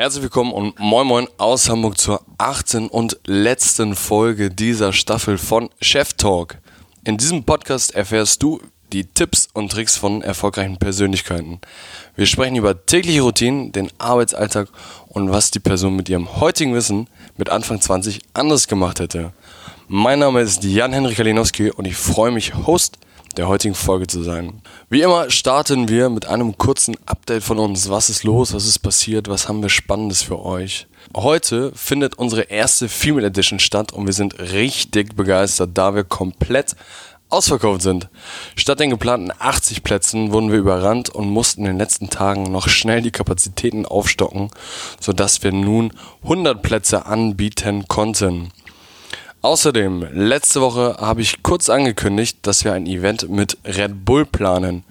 Herzlich willkommen und moin moin aus Hamburg zur 18. und letzten Folge dieser Staffel von Chef Talk. In diesem Podcast erfährst du die Tipps und Tricks von erfolgreichen Persönlichkeiten. Wir sprechen über tägliche Routinen, den Arbeitsalltag und was die Person mit ihrem heutigen Wissen mit Anfang 20 anders gemacht hätte. Mein Name ist Jan-Henrik Kalinowski und ich freue mich, Host der heutigen Folge zu sein. Wie immer starten wir mit einem kurzen Update von uns. Was ist los? Was ist passiert? Was haben wir Spannendes für euch? Heute findet unsere erste Female Edition statt und wir sind richtig begeistert, da wir komplett ausverkauft sind. Statt den geplanten 80 Plätzen wurden wir überrannt und mussten in den letzten Tagen noch schnell die Kapazitäten aufstocken, sodass wir nun 100 Plätze anbieten konnten. Außerdem, letzte Woche habe ich kurz angekündigt, dass wir ein Event mit Red Bull planen.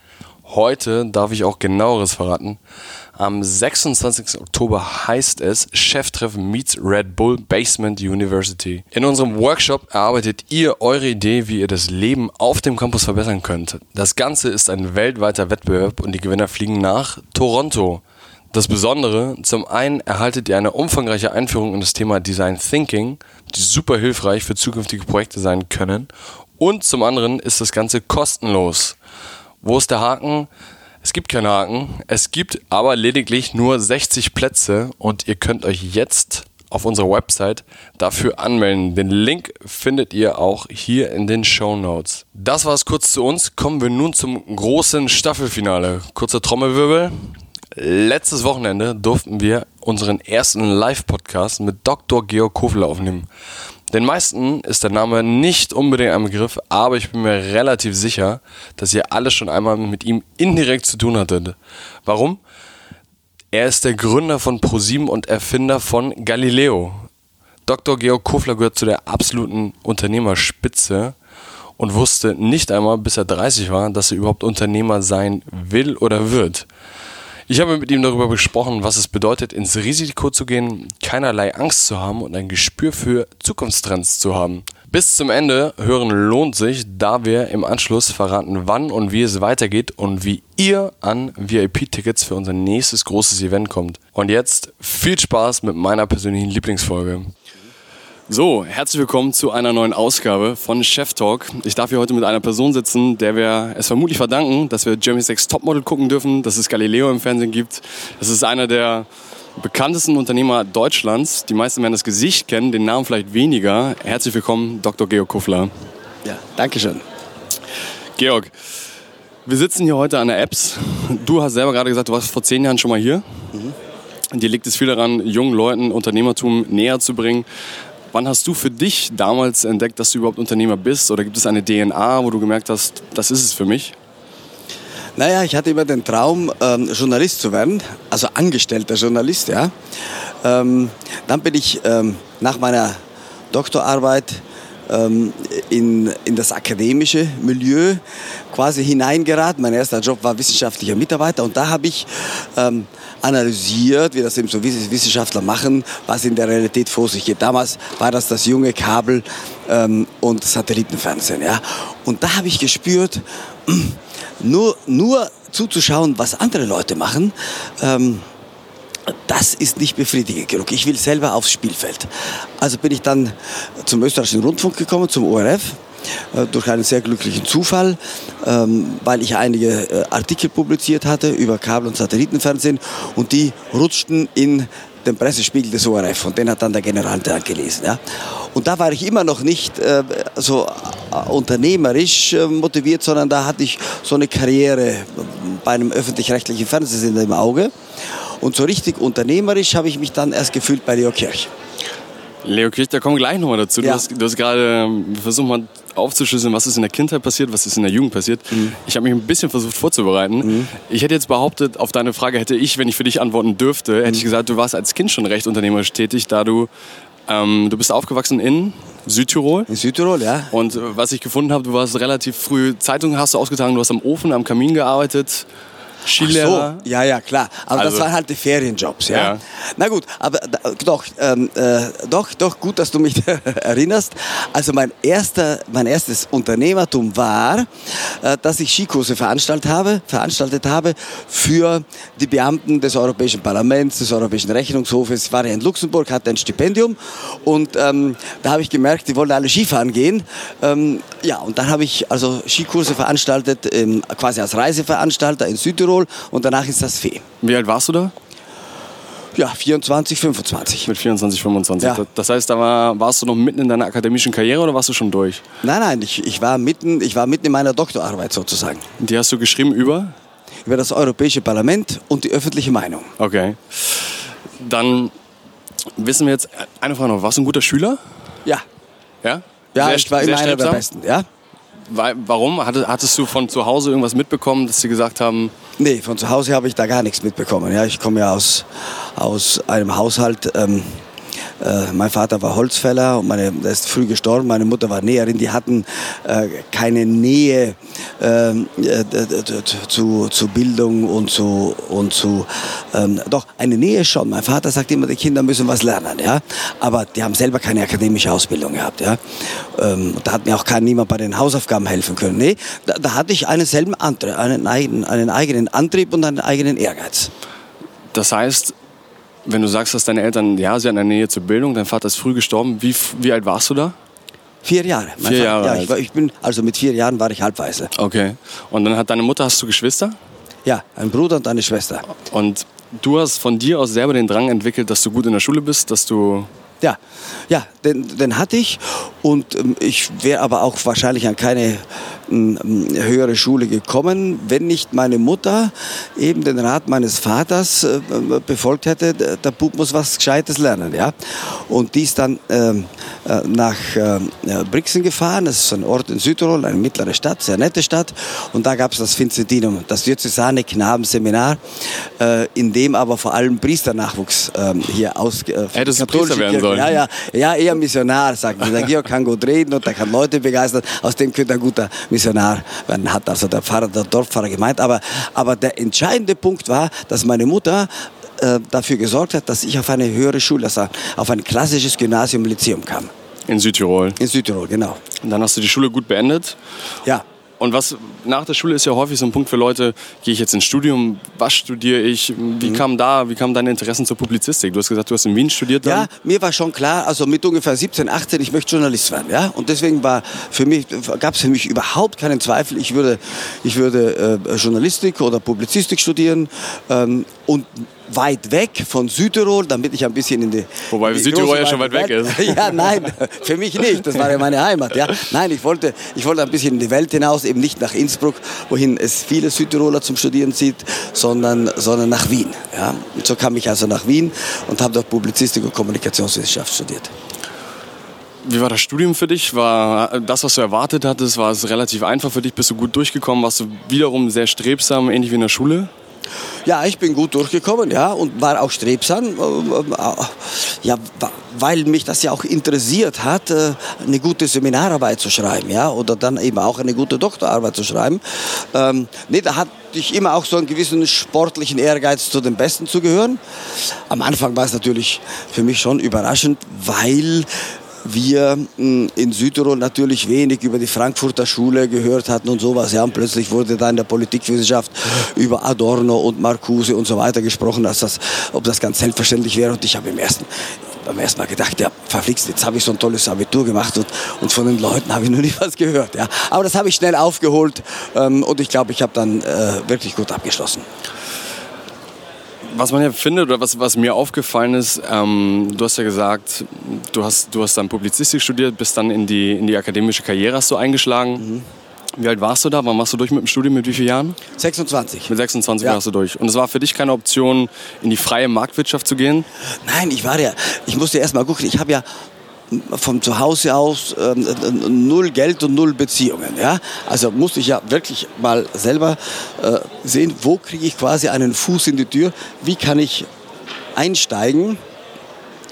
Heute darf ich auch genaueres verraten. Am 26. Oktober heißt es Cheftreffen meets Red Bull Basement University. In unserem Workshop erarbeitet ihr eure Idee, wie ihr das Leben auf dem Campus verbessern könnt. Das Ganze ist ein weltweiter Wettbewerb und die Gewinner fliegen nach Toronto. Das Besondere, zum einen erhaltet ihr eine umfangreiche Einführung in das Thema Design Thinking, die super hilfreich für zukünftige Projekte sein können. Und zum anderen ist das Ganze kostenlos. Wo ist der Haken? Es gibt keinen Haken. Es gibt aber lediglich nur 60 Plätze und ihr könnt euch jetzt auf unserer Website dafür anmelden. Den Link findet ihr auch hier in den Show Notes. Das war es kurz zu uns. Kommen wir nun zum großen Staffelfinale. Kurzer Trommelwirbel. Letztes Wochenende durften wir unseren ersten Live-Podcast mit Dr. Georg Kofler aufnehmen. Den meisten ist der Name nicht unbedingt ein Begriff, aber ich bin mir relativ sicher, dass ihr alle schon einmal mit ihm indirekt zu tun hattet. Warum? Er ist der Gründer von ProSieben und Erfinder von Galileo. Dr. Georg Kofler gehört zu der absoluten Unternehmerspitze und wusste nicht einmal, bis er 30 war, dass er überhaupt Unternehmer sein will oder wird. Ich habe mit ihm darüber gesprochen, was es bedeutet, ins Risiko zu gehen, keinerlei Angst zu haben und ein Gespür für Zukunftstrends zu haben. Bis zum Ende hören lohnt sich, da wir im Anschluss verraten, wann und wie es weitergeht und wie ihr an VIP-Tickets für unser nächstes großes Event kommt. Und jetzt viel Spaß mit meiner persönlichen Lieblingsfolge. So, herzlich willkommen zu einer neuen Ausgabe von Chef Talk. Ich darf hier heute mit einer Person sitzen, der wir es vermutlich verdanken, dass wir Jeremy Sex Topmodel gucken dürfen, dass es Galileo im Fernsehen gibt. Das ist einer der bekanntesten Unternehmer Deutschlands. Die meisten werden das Gesicht kennen, den Namen vielleicht weniger. Herzlich willkommen, Dr. Georg Kuffler. Ja, danke schön. Georg, wir sitzen hier heute an der Apps. Du hast selber gerade gesagt, du warst vor zehn Jahren schon mal hier. Mhm. Dir liegt es viel daran, jungen Leuten Unternehmertum näher zu bringen. Wann hast du für dich damals entdeckt, dass du überhaupt Unternehmer bist? Oder gibt es eine DNA, wo du gemerkt hast, das ist es für mich? Naja, ich hatte immer den Traum, ähm, Journalist zu werden, also angestellter Journalist, ja. Ähm, dann bin ich ähm, nach meiner Doktorarbeit ähm, in, in das akademische Milieu quasi hineingeraten. Mein erster Job war wissenschaftlicher Mitarbeiter und da habe ich ähm, analysiert, wie das eben so Wissenschaftler machen, was in der Realität vor sich geht. Damals war das das junge Kabel ähm, und Satellitenfernsehen. Ja? Und da habe ich gespürt, nur, nur zuzuschauen, was andere Leute machen, ähm, das ist nicht befriedigend genug. Ich will selber aufs Spielfeld. Also bin ich dann zum österreichischen Rundfunk gekommen, zum ORF, äh, durch einen sehr glücklichen Zufall, ähm, weil ich einige äh, Artikel publiziert hatte über Kabel- und Satellitenfernsehen und die rutschten in den Pressespiegel des ORF und den hat dann der Generaldirektor gelesen. Ja. Und da war ich immer noch nicht äh, so äh, unternehmerisch äh, motiviert, sondern da hatte ich so eine Karriere bei einem öffentlich-rechtlichen Fernsehsender im Auge. Und so richtig unternehmerisch habe ich mich dann erst gefühlt bei Leo Kirch. Leo Kirch, da kommen wir gleich nochmal dazu. Ja. Du hast, hast gerade ähm, versucht mal aufzuschlüsseln, was ist in der Kindheit passiert, was ist in der Jugend passiert. Mhm. Ich habe mich ein bisschen versucht vorzubereiten. Mhm. Ich hätte jetzt behauptet, auf deine Frage hätte ich, wenn ich für dich antworten dürfte, hätte ich mhm. gesagt, du warst als Kind schon recht unternehmerisch tätig, da du, ähm, du bist aufgewachsen in Südtirol. In Südtirol, ja. Und äh, was ich gefunden habe, du warst relativ früh, Zeitungen hast du ausgetragen, du hast am Ofen, am Kamin gearbeitet. Skilehrer. Ach so, ja, ja, klar. Aber Also- das waren halt die Ferienjobs, ja. Ja. Na gut, aber doch, ähm, äh, doch, doch, gut, dass du mich erinnerst. Also mein erster, mein erstes Unternehmertum war, äh, dass ich Skikurse veranstaltet habe, veranstaltet habe für die Beamten des Europäischen Parlaments, des Europäischen Rechnungshofes. Ich war ja in Luxemburg, hatte ein Stipendium und ähm, da habe ich gemerkt, die wollen alle Skifahren gehen. Ähm, ja, und dann habe ich also Skikurse veranstaltet, ähm, quasi als Reiseveranstalter in Südtirol und danach ist das Fee. Wie alt warst du da? Ja, 24, 25. Mit 24, 25. Ja. Das- heißt, da war, warst du noch mitten in deiner akademischen Karriere oder warst du schon durch? Nein, nein, ich, ich, war mitten, ich war mitten in meiner Doktorarbeit sozusagen. Die hast du geschrieben über? Über das Europäische Parlament und die öffentliche Meinung. Okay. Dann wissen wir jetzt, eine Frage noch, warst du ein guter Schüler? Ja, Ja? ja Sehr- ich war immer einer der? Besten. Ja? Warum? Hatte- Hattest du von zu Hause irgendwas mitbekommen, dass sie gesagt haben, Nee, von zu Hause habe ich da gar nichts mitbekommen. Ja, ich komme ja aus, aus einem Haushalt. Ähm, äh, mein Vater war Holzfäller und meine, der ist früh gestorben. Meine Mutter war Näherin. Die hatten äh, keine Nähe ähm, äh, zu, zu Bildung und zu, und zu ähm, doch eine Nähe schon. Mein Vater sagt immer, die Kinder müssen was lernen, ja. Aber die haben selber keine akademische Ausbildung gehabt, ja. Ähm, da hat mir auch kein niemand bei den Hausaufgaben helfen können. Nee, da, da hatte ich einen selben Antrieb, einen einen eigenen Antrieb und einen eigenen Ehrgeiz. das heißt, wenn du sagst, dass deine Eltern, ja, sie hatten eine Nähe zur Bildung, dein Vater ist früh gestorben, wie, wie alt warst du da? Vier Jahre. Mein Vier Vater- Jahre Ja, alt. ich, war, ich bin, also mit vier Jahren war ich Halbwaise. Okay. Und dann hat deine Mutter, hast du Geschwister? Ja, ein Bruder und eine Schwester. Und du hast von dir aus selber den Drang entwickelt, dass du gut in der Schule bist, dass du Ja, ja, den, den hatte ich und ähm, ich wäre aber auch wahrscheinlich an keine höhere Schule gekommen, wenn nicht meine Mutter eben den Rat meines Vaters äh, äh, befolgt hätte, der Bub muss was Gescheites lernen, ja. Und die ist dann ähm, äh, nach ähm, äh, Brixen gefahren, das ist ein Ort in Südtirol, eine mittlere Stadt, sehr nette Stadt und da gab es das Vincentinum, das Diözesane Knabenseminar, äh, in dem aber vor allem Priesternachwuchs ähm, hier aus äh, Hättest du Priester werden sollen. Ja, ja, ja, eher Missionar, sagt man. Der Georg kann gut reden und der kann Leute begeistern. Aus dem könnte ein guter Missionar werden, hat also der Pfarrer, der Dorfpfarrer gemeint. Aber, aber der entscheidende Punkt war, dass meine Mutter äh, dafür gesorgt hat, dass ich auf eine höhere Schule, also auf ein klassisches Gymnasium, Lyzeum kam. in Südtirol. In Südtirol, genau. Und dann hast du die Schule gut beendet. Ja. Und was nach der Schule ist ja häufig so ein Punkt für Leute, gehe ich jetzt ins Studium, was studiere ich, Mhm. wie kam da, wie kamen deine Interessen zur Publizistik? Du hast gesagt, du hast in Wien studiert dann. Ja, mir war schon klar, also mit ungefähr 17, 18, ich möchte Journalist werden. Ja? Und deswegen war für mich, gab es für mich überhaupt keinen Zweifel, ich würde, ich würde äh, Journalistik oder Publizistik studieren ähm, und weit weg von Südtirol, damit ich ein bisschen in die. Wobei in die Südtirol ja schon weit weg Welt- Ja, nein, für mich nicht. Das war ja meine Heimat. Ja. Nein, ich wollte, ich wollte ein bisschen in die Welt hinaus, eben nicht nach Innsbruck, wohin es viele Südtiroler zum Studieren zieht, sondern, sondern nach Wien. Ja. Und so kam ich also nach Wien und habe dort Publizistik und Kommunikationswissenschaft studiert. Wie war das Studium für dich? War das, was du erwartet hattest, war es relativ einfach für dich? Bist du gut durchgekommen? Warst du wiederum sehr strebsam, ähnlich wie in der Schule? Ja, ich bin gut durchgekommen, ja, und war auch strebsam, äh, äh, ja, weil mich das ja auch interessiert hat, äh, eine gute Seminararbeit zu schreiben, ja, oder dann eben auch eine gute Doktorarbeit zu schreiben. Ähm, nee, da hatte ich immer auch so einen gewissen sportlichen Ehrgeiz, zu den Besten zu gehören. Am Anfang war es natürlich für mich schon überraschend, weil wir mh, in Südtirol natürlich wenig über die Frankfurter Schule gehört hatten und sowas. Ja, und plötzlich wurde da in der Politikwissenschaft über Adorno und Marcuse und so weiter gesprochen, dass das, ob das ganz selbstverständlich wäre. Und ich habe im ersten, beim ersten Mal gedacht, ja, verflixt, jetzt habe ich so ein tolles Abitur gemacht und, und von den Leuten habe ich noch nie was gehört. Ja. Aber das habe ich schnell aufgeholt ähm, und ich glaube, ich habe dann äh, wirklich gut abgeschlossen. Was man ja findet oder was, was mir aufgefallen ist, ähm, du hast ja gesagt, du hast, du hast dann Publizistik studiert, bist dann in die, in die akademische Karriere hast du eingeschlagen. Wie alt warst du da? Wann warst du durch mit dem Studium? Mit wie vielen Jahren? 26. Mit 26 Ja. warst du durch. Und es war für dich keine Option, in die freie Marktwirtschaft zu gehen? Nein, ich war ja, ich musste erst mal gucken, ich habe ja vom Zuhause aus ähm, null Geld und null Beziehungen. Ja? Also musste ich ja wirklich mal selber äh, sehen, wo kriege ich quasi einen Fuß in die Tür, wie kann ich einsteigen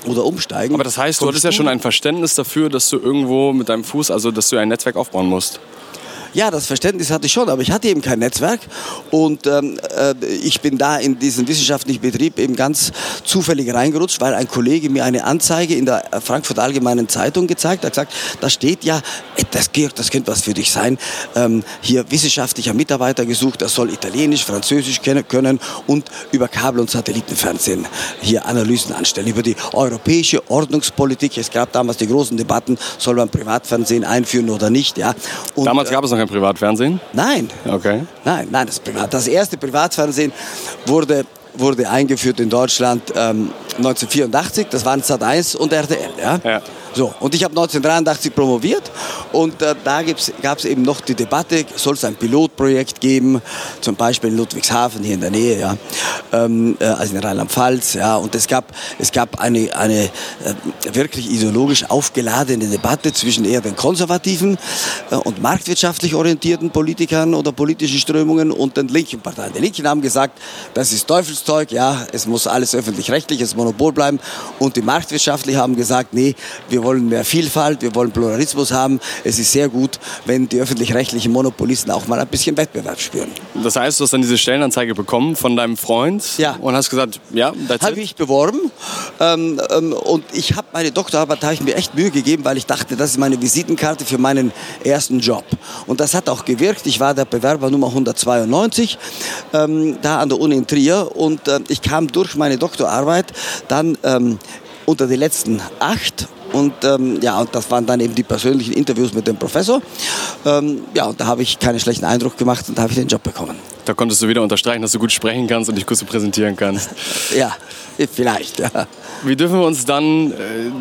oder umsteigen. Aber das heißt, du hattest ja schon ein Verständnis dafür, dass du irgendwo mit deinem Fuß, also dass du ein Netzwerk aufbauen musst. Ja, das Verständnis hatte ich schon, aber ich hatte eben kein Netzwerk und ähm, äh, ich bin da in diesen wissenschaftlichen Betrieb eben ganz zufällig reingerutscht, weil ein Kollege mir eine Anzeige in der Frankfurt Allgemeinen Zeitung gezeigt hat, gesagt, da steht ja, das, Georg, das könnte was für dich sein, ähm, hier wissenschaftlicher Mitarbeiter gesucht, der soll Italienisch, Französisch können und über Kabel- und Satellitenfernsehen hier Analysen anstellen, über die europäische Ordnungspolitik. Es gab damals die großen Debatten, soll man Privatfernsehen einführen oder nicht. Ja. Und, damals gab es noch kein Privatfernsehen? Nein. Okay. Nein, nein, das, Privat, das erste Privatfernsehen wurde wurde eingeführt in Deutschland ähm, 1984. Das waren Sat1 und RTL. Ja? ja. So, und ich habe 1983 promoviert und äh, da gab es eben noch die Debatte, soll es ein Pilotprojekt geben, zum Beispiel in Ludwigshafen hier in der Nähe, ja, ähm, äh, also in Rheinland-Pfalz, ja, und es gab, es gab eine, eine äh, wirklich ideologisch aufgeladene Debatte zwischen eher den konservativen äh, und marktwirtschaftlich orientierten Politikern oder politischen Strömungen und den linken Parteien. Die Linken haben gesagt, das ist Teufelszeug, ja, es muss alles öffentlich-rechtliches Monopol bleiben und die marktwirtschaftlichen haben gesagt, nee, wir wollen mehr Vielfalt, wir wollen Pluralismus haben. Es ist sehr gut, wenn die öffentlich-rechtlichen Monopolisten auch mal ein bisschen Wettbewerb spüren. Das heißt, du hast dann diese Stellenanzeige bekommen von deinem Freund ja. und hast gesagt, ja, that's Habe ich beworben ähm, ähm, und ich habe meine Doktorarbeit, da habe ich mir echt Mühe gegeben, weil ich dachte, das ist meine Visitenkarte für meinen ersten Job. Und das hat auch gewirkt. Ich war der Bewerber Nummer 192 ähm, da an der Uni in Trier und äh, ich kam durch meine Doktorarbeit dann ähm, unter die letzten acht und ähm, ja, und das waren dann eben die persönlichen Interviews mit dem Professor. Ähm, ja, und da habe ich keinen schlechten Eindruck gemacht und da habe ich den Job bekommen. Da konntest du wieder unterstreichen, dass du gut sprechen kannst und dich gut so präsentieren kannst. ja, vielleicht, ja. Wie dürfen wir uns dann äh,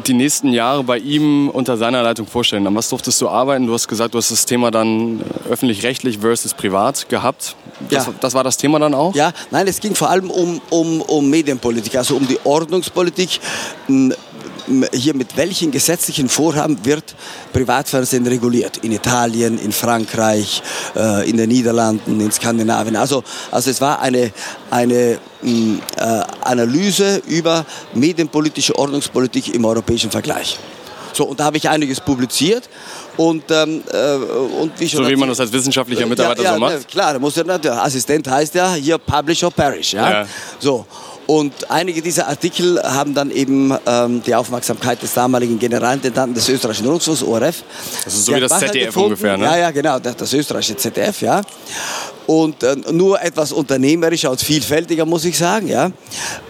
die nächsten Jahre bei ihm unter seiner Leitung vorstellen? An was durftest du arbeiten? Du hast gesagt, du hast das Thema dann äh, öffentlich-rechtlich versus privat gehabt. Das, ja. das war das Thema dann auch? Ja, nein, es ging vor allem um, um, um Medienpolitik, also um die Ordnungspolitik hier mit welchen gesetzlichen Vorhaben wird Privatfernsehen reguliert? In Italien, in Frankreich, äh, in den Niederlanden, in Skandinavien. Also, also es war eine, eine äh, Analyse über medienpolitische Ordnungspolitik im europäischen Vergleich. So, und da habe ich einiges publiziert. Und, ähm, äh, und wie schon so wie man das als wissenschaftlicher Mitarbeiter ja, ja, so macht? Ne, klar, muss ja, der Assistent heißt ja hier Publish or Perish. Ja? ja. So. Und einige dieser Artikel haben dann eben ähm, die Aufmerksamkeit des damaligen Generalintendanten des österreichischen Rundfunks, ORF. Das ist so wie das Bacher ZDF gefunden. ungefähr, ne? Ja, ja, genau, das, das österreichische ZDF, ja. Und äh, nur etwas unternehmerischer und vielfältiger, muss ich sagen, ja.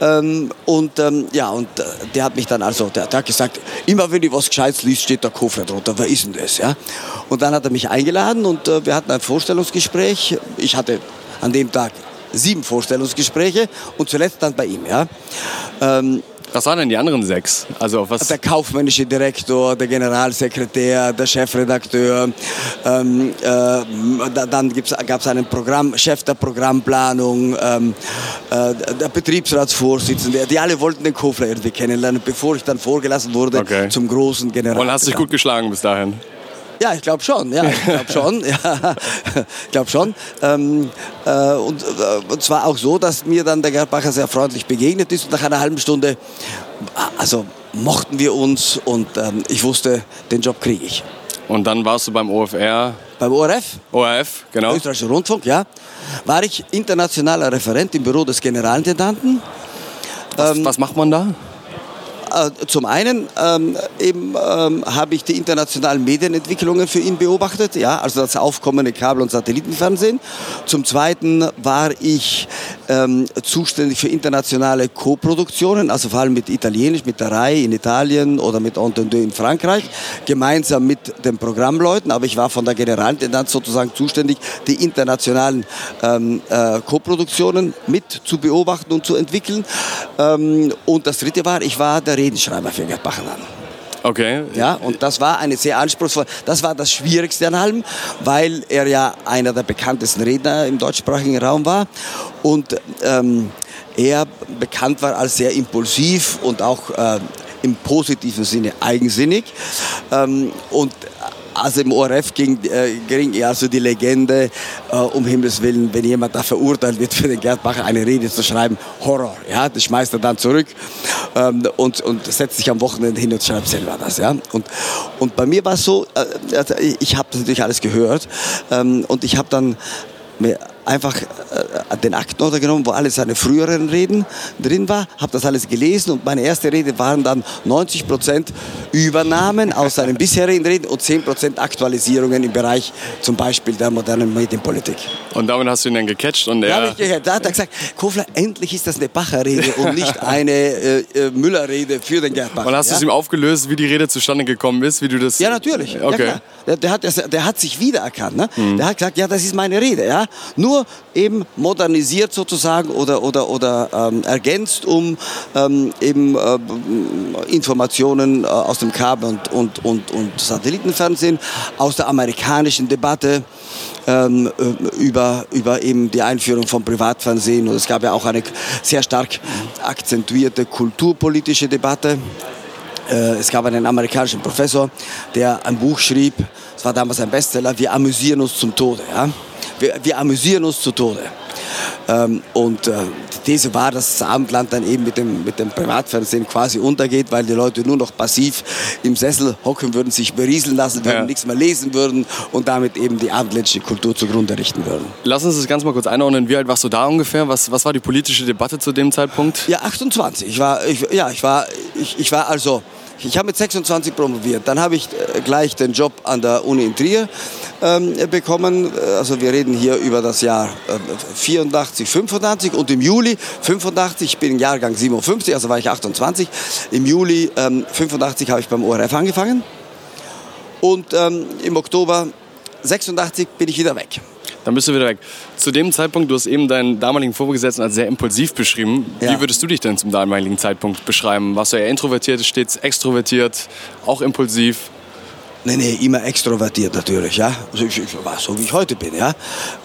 Ähm, und ähm, ja, und äh, der hat mich dann also, der, der, hat gesagt, immer wenn ich was Gescheites liest, steht der Koffer drunter, wer ist denn das, ja. Und dann hat er mich eingeladen und äh, wir hatten ein Vorstellungsgespräch. Ich hatte an dem Tag sieben Vorstellungsgespräche und zuletzt dann bei ihm. Ja. Ähm, was waren denn die anderen sechs? Also was? Der kaufmännische Direktor, der Generalsekretär, der Chefredakteur. Ähm, äh, dann gab es einen Programm, Chef der Programmplanung, ähm, äh, der Betriebsratsvorsitzende. Die alle wollten den Kofler irgendwie kennenlernen, bevor ich dann vorgelassen wurde okay. zum großen General. Und hast dich gut geschlagen bis dahin? Ja, ich glaube schon. Ja, ich glaube schon. Ja, ich glaube schon. Ähm, äh, und, äh, und zwar auch so, dass mir dann der Gerbacher sehr freundlich begegnet ist und nach einer halben Stunde, also mochten wir uns und ähm, ich wusste, den Job kriege ich. Und dann warst du beim OFR? Beim ORF? ORF, genau. Österreichischer Rundfunk, ja. War ich internationaler Referent im Büro des Generalintendanten. Was, ähm, was macht man da? Äh, zum einen ähm, ähm, habe ich die internationalen Medienentwicklungen für ihn beobachtet, ja, also das aufkommende Kabel- und Satellitenfernsehen. Zum zweiten war ich ähm, zuständig für internationale Co-Produktionen, also vor allem mit Italienisch, mit der RAI in Italien oder mit Entendu in Frankreich, gemeinsam mit den Programmleuten, aber ich war von der Generalintendanz sozusagen zuständig, die internationalen ähm, äh, Co-Produktionen mit zu beobachten und zu entwickeln. Ähm, und das dritte war, ich war der Redenschreiber für Gerd Bachenmann. Okay. Ja, und das war eine sehr anspruchsvolle, das war das Schwierigste an allem, weil er ja einer der bekanntesten Redner im deutschsprachigen Raum war und ähm, er bekannt war als sehr impulsiv und auch äh, im positiven Sinne eigensinnig. Ähm, und also im ORF ging, äh, ging ja so die Legende, äh, um Himmels Willen, wenn jemand da verurteilt wird, für den Gerd Bacher eine Rede zu schreiben, Horror. Ja, das schmeißt er dann zurück ähm, und, und setzt sich am Wochenende hin und schreibt selber das. Ja? Und, und bei mir war es so, äh, also ich habe natürlich alles gehört ähm, und ich habe dann mir einfach äh, den Aktenordner genommen, wo alle seine früheren Reden drin war, habe das alles gelesen und meine erste Rede waren dann 90 Prozent Übernahmen aus seinen bisherigen Reden und 10 Prozent Aktualisierungen im Bereich zum Beispiel der modernen Medienpolitik. Und damit hast du ihn dann gecatcht und er... Ja, da hat er gesagt, Kofler, endlich ist das eine Bacher-Rede und nicht eine äh, äh, Müller-Rede für den Gerd Bacher. Und hast ja? du es ihm aufgelöst, wie die Rede zustande gekommen ist, wie du das... Ja, natürlich. Okay. Ja, der, der, hat, der hat sich wiedererkannt. Ne? Mhm. Der hat gesagt, ja, das ist meine Rede. Ja? Nur eben modernisiert sozusagen oder, oder, oder ähm, ergänzt um ähm, eben äh, Informationen äh, aus dem Kabel- und, und, und, und Satellitenfernsehen, aus der amerikanischen Debatte ähm, äh, über, über eben die Einführung von Privatfernsehen. Und es gab ja auch eine sehr stark akzentuierte kulturpolitische Debatte. Äh, es gab einen amerikanischen Professor, der ein Buch schrieb, es war damals ein Bestseller, wir amüsieren uns zum Tode. Ja? Wir, wir amüsieren uns zu Tode. Ähm, und äh, die These war, dass das Abendland dann eben mit dem, mit dem Privatfernsehen quasi untergeht, weil die Leute nur noch passiv im Sessel hocken würden, sich berieseln lassen würden, ja. nichts mehr lesen würden und damit eben die abendländische Kultur zugrunde richten würden. Lass uns das ganz mal kurz einordnen. Wie alt warst du da ungefähr? Was, was war die politische Debatte zu dem Zeitpunkt? Ja, 28. Ich war, ich, ja, ich war, ich, ich war also ich habe mit 26 promoviert. Dann habe ich äh, gleich den Job an der Uni in Trier ähm, bekommen. Also wir reden hier über das Jahr äh, 84, 85 und im Juli 85, ich bin im Jahrgang 57, also war ich 28. Im Juli ähm, 85 habe ich beim ORF angefangen und ähm, im Oktober 86 bin ich wieder weg. Dann bist du wieder weg. Zu dem Zeitpunkt, du hast eben deinen damaligen Vorgesetzten als sehr impulsiv beschrieben. Ja. Wie würdest du dich denn zum damaligen Zeitpunkt beschreiben? Warst du eher introvertiert, stets extrovertiert, auch impulsiv? Nee, nee, immer extrovertiert natürlich, ja. Also ich, ich war so, wie ich heute bin, ja.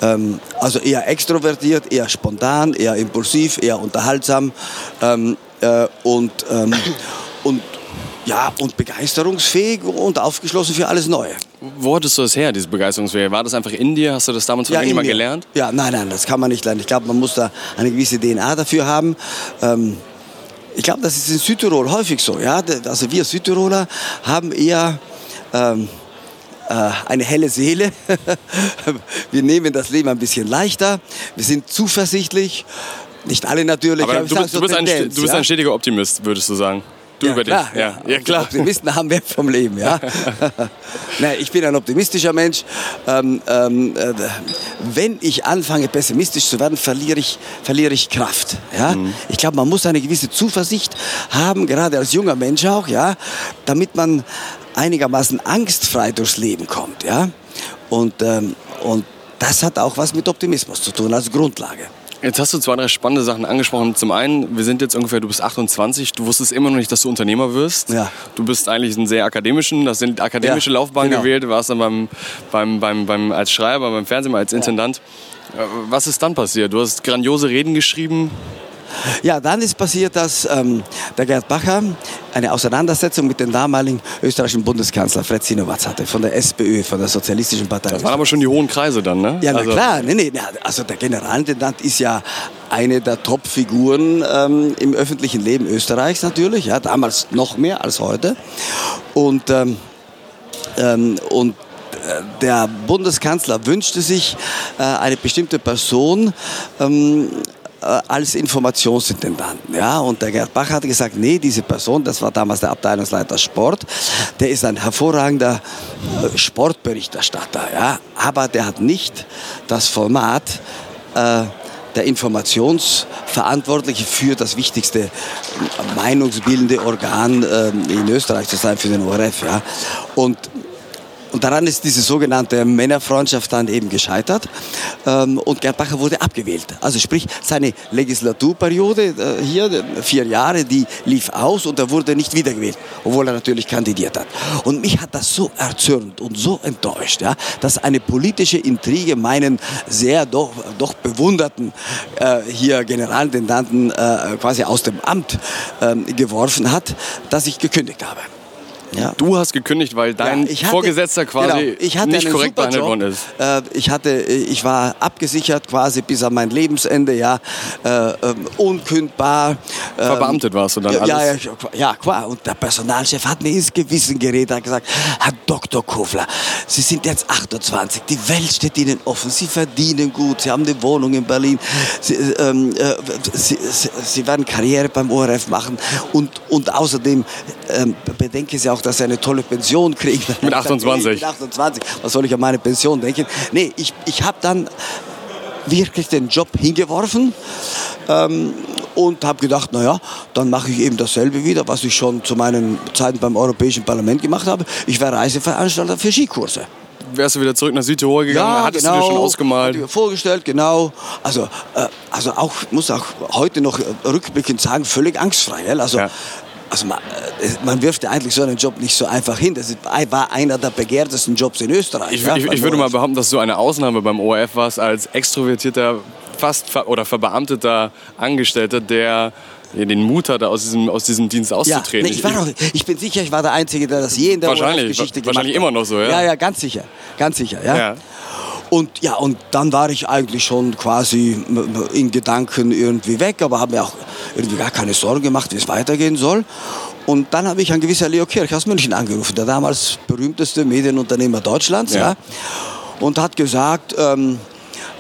Ähm, also eher extrovertiert, eher spontan, eher impulsiv, eher unterhaltsam ähm, äh, und, ähm, und ja, und begeisterungsfähig und aufgeschlossen für alles Neue. Wo hattest du das her, diese Begeisterungsfähigkeit? War das einfach in dir? Hast du das damals von ja, irgendjemand gelernt? Ja, nein, nein, das kann man nicht lernen. Ich glaube, man muss da eine gewisse DNA dafür haben. Ähm, ich glaube, das ist in Südtirol häufig so. Ja? Also wir Südtiroler haben eher ähm, äh, eine helle Seele. wir nehmen das Leben ein bisschen leichter. Wir sind zuversichtlich. Nicht alle natürlich. Aber du, bist, du, bist, Tendenz, ein, du bist ja? ein stetiger Optimist, würdest du sagen. Du ja, über klar, dich. Ja, ja, klar. Optimisten haben Wert vom Leben. Ja? Nein, ich bin ein optimistischer Mensch. Ähm, ähm, äh, wenn ich anfange, pessimistisch zu werden, verliere ich, verliere ich Kraft. Ja? Mhm. Ich glaube, man muss eine gewisse Zuversicht haben, gerade als junger Mensch auch, ja? damit man einigermaßen angstfrei durchs Leben kommt. Ja? Und, ähm, und das hat auch was mit Optimismus zu tun als Grundlage. Jetzt hast du zwei, drei spannende Sachen angesprochen. Zum einen, wir sind jetzt ungefähr, du bist 28, du wusstest immer noch nicht, dass du Unternehmer wirst. Ja. Du bist eigentlich ein sehr akademischen, das sind akademische ja, Laufbahn genau. gewählt, warst dann beim, beim, beim, beim, als Schreiber, beim Fernsehen, als Intendant. Ja. Äh, was ist dann passiert? Du hast grandiose Reden geschrieben. Ja, dann ist passiert, dass ähm, der Gerd Bacher eine Auseinandersetzung mit dem damaligen österreichischen Bundeskanzler Fred Sinowatz hatte, von der SPÖ, von der Sozialistischen Partei. Das waren aber schon die hohen Kreise dann, ne? Ja, na also klar. Nee, nee, also der Generalintendant ist ja eine der Top-Figuren ähm, im öffentlichen Leben Österreichs natürlich, ja, damals noch mehr als heute. Und, ähm, ähm, und äh, der Bundeskanzler wünschte sich äh, eine bestimmte Person, ähm, äh, als Informationsintendanten. Ja? Und der Gerd Bach hat gesagt, nee, diese Person, das war damals der Abteilungsleiter Sport, der ist ein hervorragender äh, Sportberichterstatter. Ja? Aber der hat nicht das Format, äh, der Informationsverantwortliche für das wichtigste äh, meinungsbildende Organ äh, in Österreich zu sein, für den ORF. Ja? Und und daran ist diese sogenannte Männerfreundschaft dann eben gescheitert. Ähm, und Gerd Bacher wurde abgewählt. Also sprich, seine Legislaturperiode äh, hier, vier Jahre, die lief aus und er wurde nicht wiedergewählt, obwohl er natürlich kandidiert hat. Und mich hat das so erzürnt und so enttäuscht, ja, dass eine politische Intrige meinen sehr doch, doch bewunderten äh, hier Generalintendanten äh, quasi aus dem Amt äh, geworfen hat, dass ich gekündigt habe. Ja. Du hast gekündigt, weil dein Ja, hatte- Vorgesetzter quasi genau, ich hatte nicht korrekt behandelt worden ist. Äh, ich hatte, ich war abgesichert quasi bis an mein Lebensende, ja, äh, ähm, unkündbar. ähm, Verbeamtet warst du dann ja, alles? Ja, ja, ja, klar. Und der Personalchef hat mir ins Gewissen geredet, hat gesagt, Herr Dr. Kofler, Sie sind jetzt 28, die Welt steht Ihnen offen, Sie verdienen gut, Sie haben eine Wohnung in Berlin, Sie, ähm, äh, Sie, Sie, Sie werden Karriere beim ORF machen und, und außerdem ähm, bedenken Sie auch, dass Sie eine tolle Pension kriegen. Mit 28. Mit 28. Was soll ich an meine Pension denken? Nee, ich, ich habe dann wirklich den Job hingeworfen ähm, und habe gedacht, naja, dann mache ich eben dasselbe wieder, was ich schon zu meinen Zeiten beim Europäischen Parlament gemacht habe. Ich wäre Reiseveranstalter für Skikurse. Wärst du wieder zurück nach Südtirol gegangen? Hattest du dir schon ausgemalt? Mir vorgestellt, genau. Also, äh, also auch, muss auch heute noch äh, rückblickend sagen, völlig angstfrei. Gell? Also, Ja. Also man, äh, man wirft ja eigentlich so einen Job nicht so einfach hin. Das war einer der begehrtesten Jobs in Österreich. Ich, ja, ich, ich würde mal behaupten, dass du eine Ausnahme beim ORF warst als extrovertierter, fast ver oder verbeamteter Angestellter, der den Mut hatte, aus diesem, aus diesem Dienst Ja, auszutreten. nee, ich, war auch, ich bin sicher, ich war der Einzige, der das je in der Wahrscheinlich, wahrscheinlich gemacht hat. immer noch so, ja? Ja, ja, ganz sicher, ganz sicher, ja. Ja. Und ja, und dann war ich eigentlich schon quasi in Gedanken irgendwie weg, aber habe mir auch irgendwie gar keine Sorgen gemacht, wie es weitergehen soll. Und dann habe ich ein gewisser Leo Kirch aus München angerufen, der damals berühmteste Medienunternehmer Deutschlands, Ja. ja, und hat gesagt, ähm,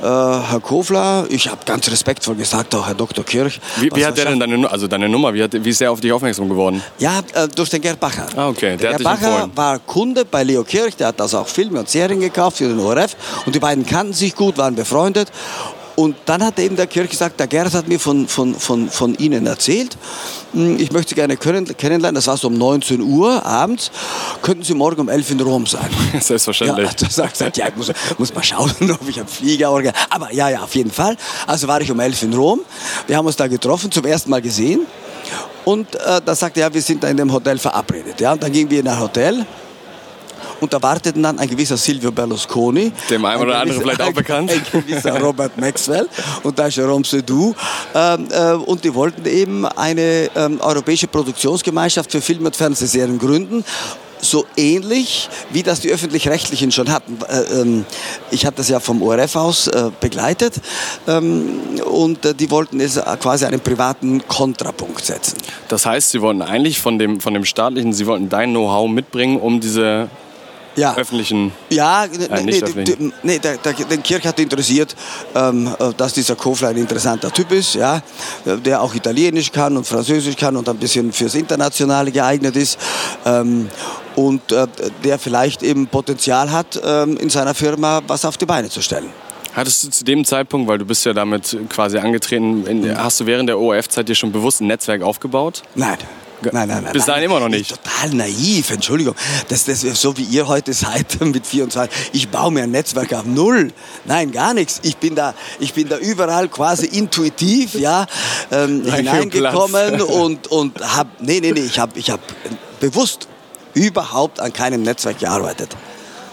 äh, Herr Kofler, ich habe ganz respektvoll gesagt, auch Herr Dr. Kirch. Wie, wie hat der denn deine, also deine Nummer, wie, hat, wie ist der auf dich aufmerksam geworden? ja, äh, durch den Gerd Bacher. Ah, okay, der Der, Gerd Bacher war Kunde bei Leo Kirch, der hat also auch Filme und Serien gekauft für den ORF und die beiden kannten sich gut, waren befreundet. Und dann hat eben der Kirch gesagt, der Gerd hat mir von, von, von, von Ihnen erzählt. Hm, Ich möchte Sie gerne kennen- kennenlernen. Das war so um 19 Uhr abends. Könnten Sie morgen um 11 in Rom sein? Ja, Selbstverständlich. da sagt gesagt, ja, ich muss, muss mal schauen, ob ich einen Flieger organ. Aber ja, ja, auf jeden Fall. Also war ich um 11 in Rom. Wir haben uns da getroffen, zum ersten Mal gesehen. Und äh, da sagte er, ja, wir sind da in dem Hotel verabredet. Ja, und dann gingen wir in ein Hotel. Und da warteten dann ein gewisser Silvio Berlusconi. Dem einen oder ein anderen vielleicht auch bekannt. Ein gewisser Robert Maxwell und da Jérôme Seydoux. Ähm, äh, und die wollten eben eine ähm, europäische Produktionsgemeinschaft für Film- und Fernsehserien gründen. So ähnlich wie das die öffentlich-rechtlichen schon hatten. Äh, ähm, ich habe das ja vom ORF aus äh, begleitet ähm, und die wollten es quasi einen privaten Kontrapunkt setzen. Das heißt, sie wollten eigentlich von dem, von dem staatlichen, sie wollten dein Know-how mitbringen, um diese Ja. öffentlichen. Ja, Äh, nee, öffentlich. die- nee der, der, den Kirch hat interessiert, ähm, äh, dass dieser Kofler ein interessanter Typ ist, ja, äh, der auch Italienisch kann und Französisch kann und ein bisschen fürs Internationale geeignet ist ähm, und äh, der vielleicht eben Potenzial hat, ähm, in seiner Firma was auf die Beine zu stellen. Hattest du zu dem Zeitpunkt, weil du bist ja damit quasi angetreten, in, hast du während der ORF-Zeit dir schon bewusst ein Netzwerk aufgebaut? Nein. Nein, nein, nein. Bis dahin immer noch nicht. Ich, total naiv, Entschuldigung. Das, das ist so wie ihr heute seid mit 24. Ich baue mir ein Netzwerk auf Null. Nein, gar nichts. Ich bin da, ich bin da überall quasi intuitiv ja, ähm, hineingekommen und, und habe, nee, nee, nee, ich habe ich hab bewusst überhaupt an keinem Netzwerk gearbeitet.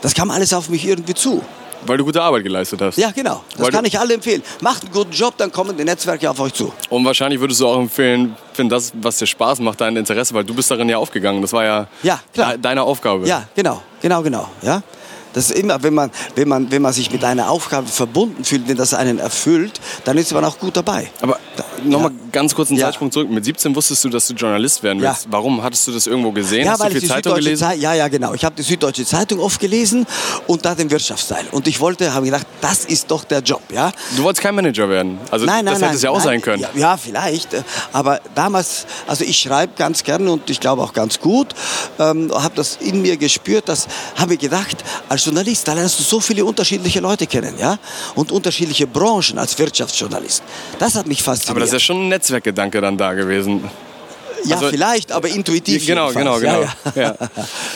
Das kam alles auf mich irgendwie zu. Weil du gute Arbeit geleistet hast. Ja, genau. Das Weil kann ich alle empfehlen. Macht einen guten Job, dann kommen die Netzwerke auf euch zu. Und wahrscheinlich würdest du auch empfehlen, wenn das, was dir Spaß macht, dein Interesse, weil du bist darin ja aufgegangen. Das war ja, Ja, klar. de- deine Aufgabe. Ja, genau, genau, genau. Ja? Das immer, wenn man, wenn, man, wenn man sich mit einer Aufgabe verbunden fühlt, wenn das einen erfüllt, dann ist man auch gut dabei. Aber nochmal Ja. ganz kurz einen Ja. Zeitsprung zurück. Mit 17 wusstest du, dass du Journalist werden Ja. willst. Warum? Hattest du das irgendwo gesehen? Ja, Hast du weil ich viel die Zeitung gelesen? Zeitung, ja, ja, genau. Ich habe die Süddeutsche Zeitung oft gelesen und da den Wirtschaftsteil. Und ich wollte, habe gedacht, das ist doch der Job, ja. Du wolltest kein Manager werden. Also Nein, nein, das hätte es ja auch nein. sein können. Ja, ja, vielleicht. Aber damals, also ich schreibe ganz gern und ich glaube auch ganz gut. Ähm, habe das in mir gespürt, das habe ich gedacht, als Journalist, da lernst du so viele unterschiedliche Leute kennen, ja? Und unterschiedliche Branchen als Wirtschaftsjournalist. Das hat mich fasziniert. Aber das ist ja schon ein Netzwerkgedanke dann da gewesen. ja, also- vielleicht, aber intuitiv. Genau, genau, jedenfalls. genau. Ja,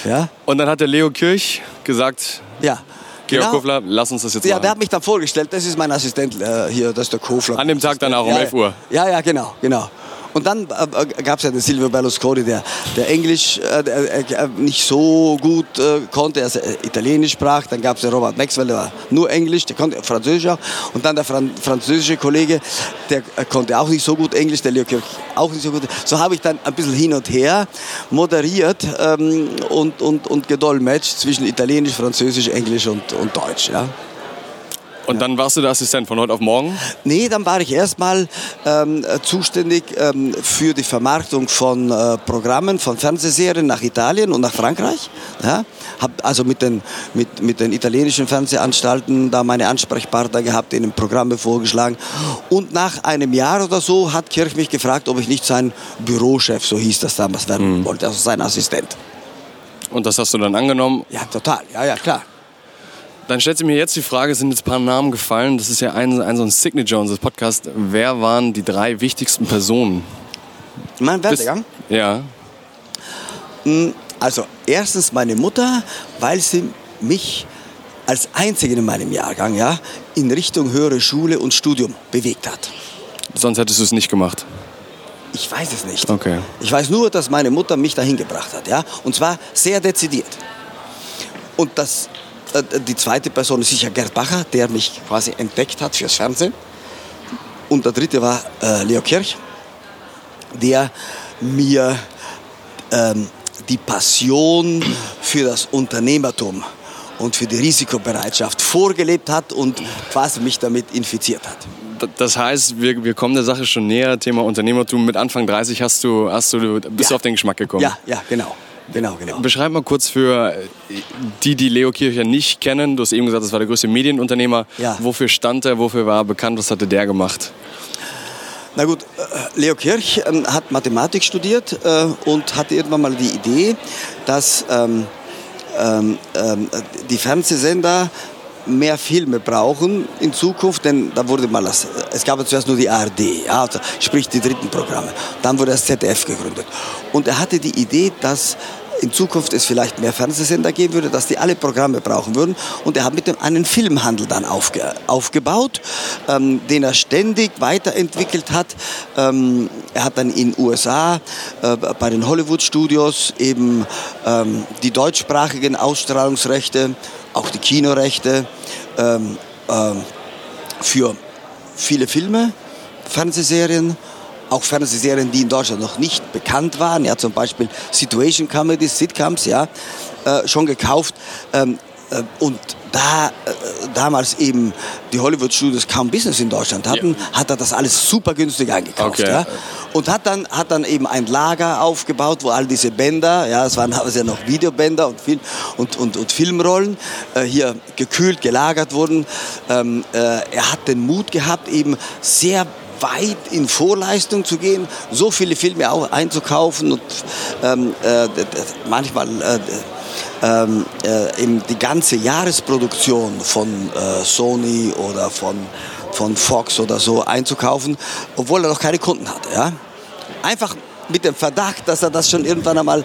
ja. ja. Und dann hat der Leo Kirch gesagt, ja. Georg Genau. Kofler, lass uns das jetzt Ja, machen. der hat mich dann vorgestellt, das ist mein Assistent äh, hier, das ist der Danach An dem Tag dann auch um ja, 11 Uhr. Ja, ja, genau, genau. Und dann äh, gab es ja den Silvio Berlusconi, der, der Englisch äh, äh, nicht so gut äh, konnte, also äh, Italienisch sprach. Dann gab es den Robert Maxwell, der war nur Englisch, der konnte Französisch auch. Und dann der Fran französische Kollege, der äh, konnte auch nicht so gut Englisch, der Leo Kirch auch nicht so gut. So habe ich dann ein bisschen hin und her moderiert ähm, und, und, und gedolmetscht zwischen Italienisch, Französisch, Englisch und, und Deutsch. Ja. Und dann warst du der Assistent von heute auf morgen? Nee, dann war ich erstmal ähm, zuständig ähm, für die Vermarktung von äh, Programmen, von Fernsehserien nach Italien und nach Frankreich. Ja? Hab also mit den, mit, mit den italienischen Fernsehanstalten da meine Ansprechpartner gehabt, ihnen Programme vorgeschlagen. Und nach einem Jahr oder so hat Kirch mich gefragt, ob ich nicht sein Bürochef, so hieß das damals, werden mhm. wollte, also sein Assistent. Und das hast du dann angenommen? Ja, total. Ja, ja, klar. Dann stellt sich mir jetzt die Frage, sind jetzt ein paar Namen gefallen? Das ist ja ein, ein so ein Signature unseres Podcasts. Wer waren die drei wichtigsten Personen? Mein Werdegang? Bis, ja. Hm, also erstens meine Mutter, weil sie mich als Einzige in meinem Jahrgang ja, in Richtung höhere Schule und Studium bewegt hat. Sonst hättest du es nicht gemacht? Ich weiß es nicht. Okay. Ich weiß nur, dass meine Mutter mich dahin gebracht hat. Ja? Und zwar sehr dezidiert. Und das die zweite Person ist sicher Gerd Bacher, der mich quasi entdeckt hat fürs Fernsehen. Und der dritte war äh, Leo Kirch, der mir ähm, die Passion für das Unternehmertum und für die Risikobereitschaft vorgelebt hat und quasi mich damit infiziert hat. Das heißt, wir, wir kommen der Sache schon näher. Thema Unternehmertum. Mit Anfang 30 hast du, hast du, bist ja. du auf den Geschmack gekommen. Ja, ja, genau. Genau, genau. Beschreib mal kurz für die, die Leo Kircher nicht kennen. Du hast eben gesagt, das war der größte Medienunternehmer. Ja. Wofür stand er? Wofür war er bekannt? Was hatte der gemacht? Na gut, äh, Leo Kirch ähm, hat Mathematik studiert äh, und hatte irgendwann mal die Idee, dass ähm, ähm die Fernsehsender mehr Filme brauchen in Zukunft, denn da wurde mal das, es gab ja zuerst nur die ARD, ja, also sprich die dritten Programme. Dann wurde das ZDF gegründet. Und er hatte die Idee, dass in Zukunft es vielleicht mehr Fernsehsender geben würde, dass die alle Programme brauchen würden. Und er hat mit dem einen Filmhandel dann aufge, aufgebaut, ähm, den er ständig weiterentwickelt hat. Ähm, er hat dann in USA äh, bei den Hollywood Studios eben ähm, die deutschsprachigen Ausstrahlungsrechte auch die Kinorechte ähm, ähm, für viele Filme, Fernsehserien, auch Fernsehserien, die in Deutschland noch nicht bekannt waren, ja, zum Beispiel Situation Comedies, Sitcoms, ja, äh, schon gekauft. Ähm, äh, und da äh, damals eben die Hollywood-Studios kaum Business in Deutschland hatten, ja. hat er das alles super günstig eingekauft. Okay. Ja? Und hat dann, hat dann eben ein Lager aufgebaut, wo all diese Bänder, ja, es waren ja noch Videobänder und, Film, und, und, und Filmrollen, äh, hier gekühlt, gelagert wurden. Ähm, äh, er hat den Mut gehabt, eben sehr weit in Vorleistung zu gehen, so viele Filme auch einzukaufen und ähm, äh, manchmal äh, ähm, äh, eben die ganze Jahresproduktion von äh, Sony oder von, von Fox oder so einzukaufen, obwohl er noch keine Kunden hatte. Ja? Einfach mit dem Verdacht, dass er das schon irgendwann einmal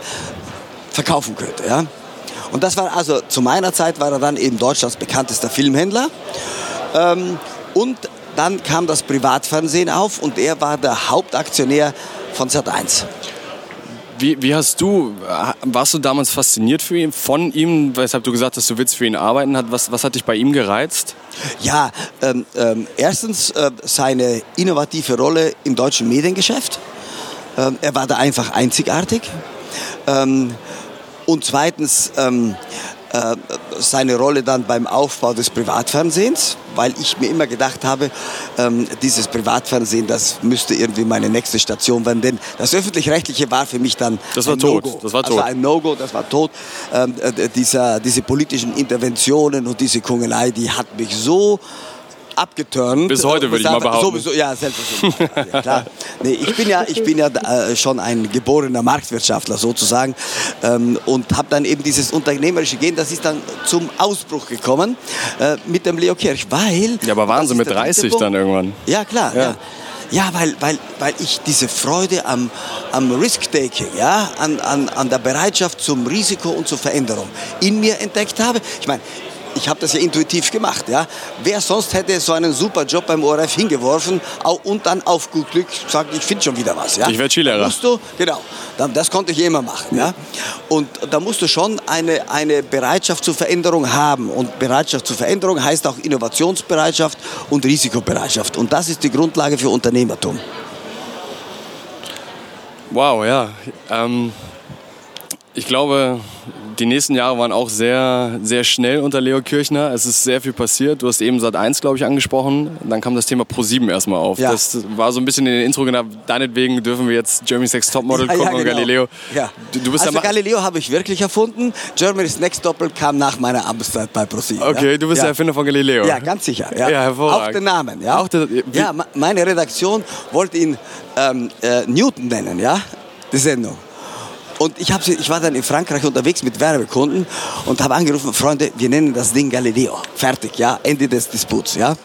verkaufen könnte. Ja? Und das war also zu meiner Zeit war er dann eben Deutschlands bekanntester Filmhändler. Ähm, und dann kam das Privatfernsehen auf und er war der Hauptaktionär von Sat1. Wie, wie hast du, warst du damals fasziniert für ihn, von ihm, weshalb du gesagt hast, du willst für ihn arbeiten? Was, was hat dich bei ihm gereizt? Ja, ähm, ähm, erstens äh, seine innovative Rolle im deutschen Mediengeschäft. Ähm, er war da einfach einzigartig. Ähm, und zweitens ähm, äh, seine Rolle dann beim Aufbau des Privatfernsehens, weil ich mir immer gedacht habe, ähm, dieses Privatfernsehen, das müsste irgendwie meine nächste Station werden, denn das öffentlich-rechtliche war für mich dann das war ein tot. No-Go. Das war tot. Das war ein No-Go, das war tot. Ähm, äh, dieser, diese politischen Interventionen und diese Kungelei, die hat mich so abgeturnt. Bis heute würde ich mal behaupten. Sowieso, ja, selbstverständlich. ja, klar. Nee, ich bin ja, ich bin ja äh, schon ein geborener Marktwirtschaftler sozusagen ähm, und habe dann eben dieses unternehmerische Gehen, das ist dann zum Ausbruch gekommen äh, mit dem Leo Kirch, weil... Ja, aber waren Sie mit 30 dann irgendwann? Ja, klar. Ja. ja. Ja, weil, weil, weil ich diese Freude am, am Risk-Taking, ja, an, an, an der Bereitschaft zum Risiko und zur Veränderung in mir entdeckt habe. Ich meine, ich habe das ja intuitiv gemacht. Ja. Wer sonst hätte so einen super Job beim ORF hingeworfen und dann auf gut Glück gesagt, ich finde schon wieder was. Ja. Ich werde Skilehrer. Musst du, genau, das konnte ich immer machen. Ja. Und da musst du schon eine, eine Bereitschaft zur Veränderung haben. Und Bereitschaft zur Veränderung heißt auch Innovationsbereitschaft und Risikobereitschaft. Und das ist die Grundlage für Unternehmertum. Wow, ja. Ähm, ich glaube, die nächsten Jahre waren auch sehr, sehr schnell unter Leo Kirchner. Es ist sehr viel passiert. Du hast eben Sat 1, glaube ich, angesprochen. Dann kam das Thema Pro 7 erstmal auf. Ja. Das war so ein bisschen in den Intro genannt. Deinetwegen dürfen wir jetzt Germany's Next Topmodel ja, gucken ja, genau. und Galileo. Ja. Du, du bist also Galileo habe ich wirklich erfunden. Germany's Next Doppel kam nach meiner Amtszeit bei Pro 7. Okay, du bist der Erfinder von Galileo. Ja, ganz sicher. Ja, hervorragend. Auch den Namen. Ja, Auch der, ja meine Redaktion wollte ihn ähm, äh, Newton nennen, ja, die Sendung. Und ich, sie, ich war dann in Frankreich unterwegs mit Werbekunden und habe angerufen, Freunde, wir nennen das Ding Galileo. Fertig, ja, Ende des Disputs, ja.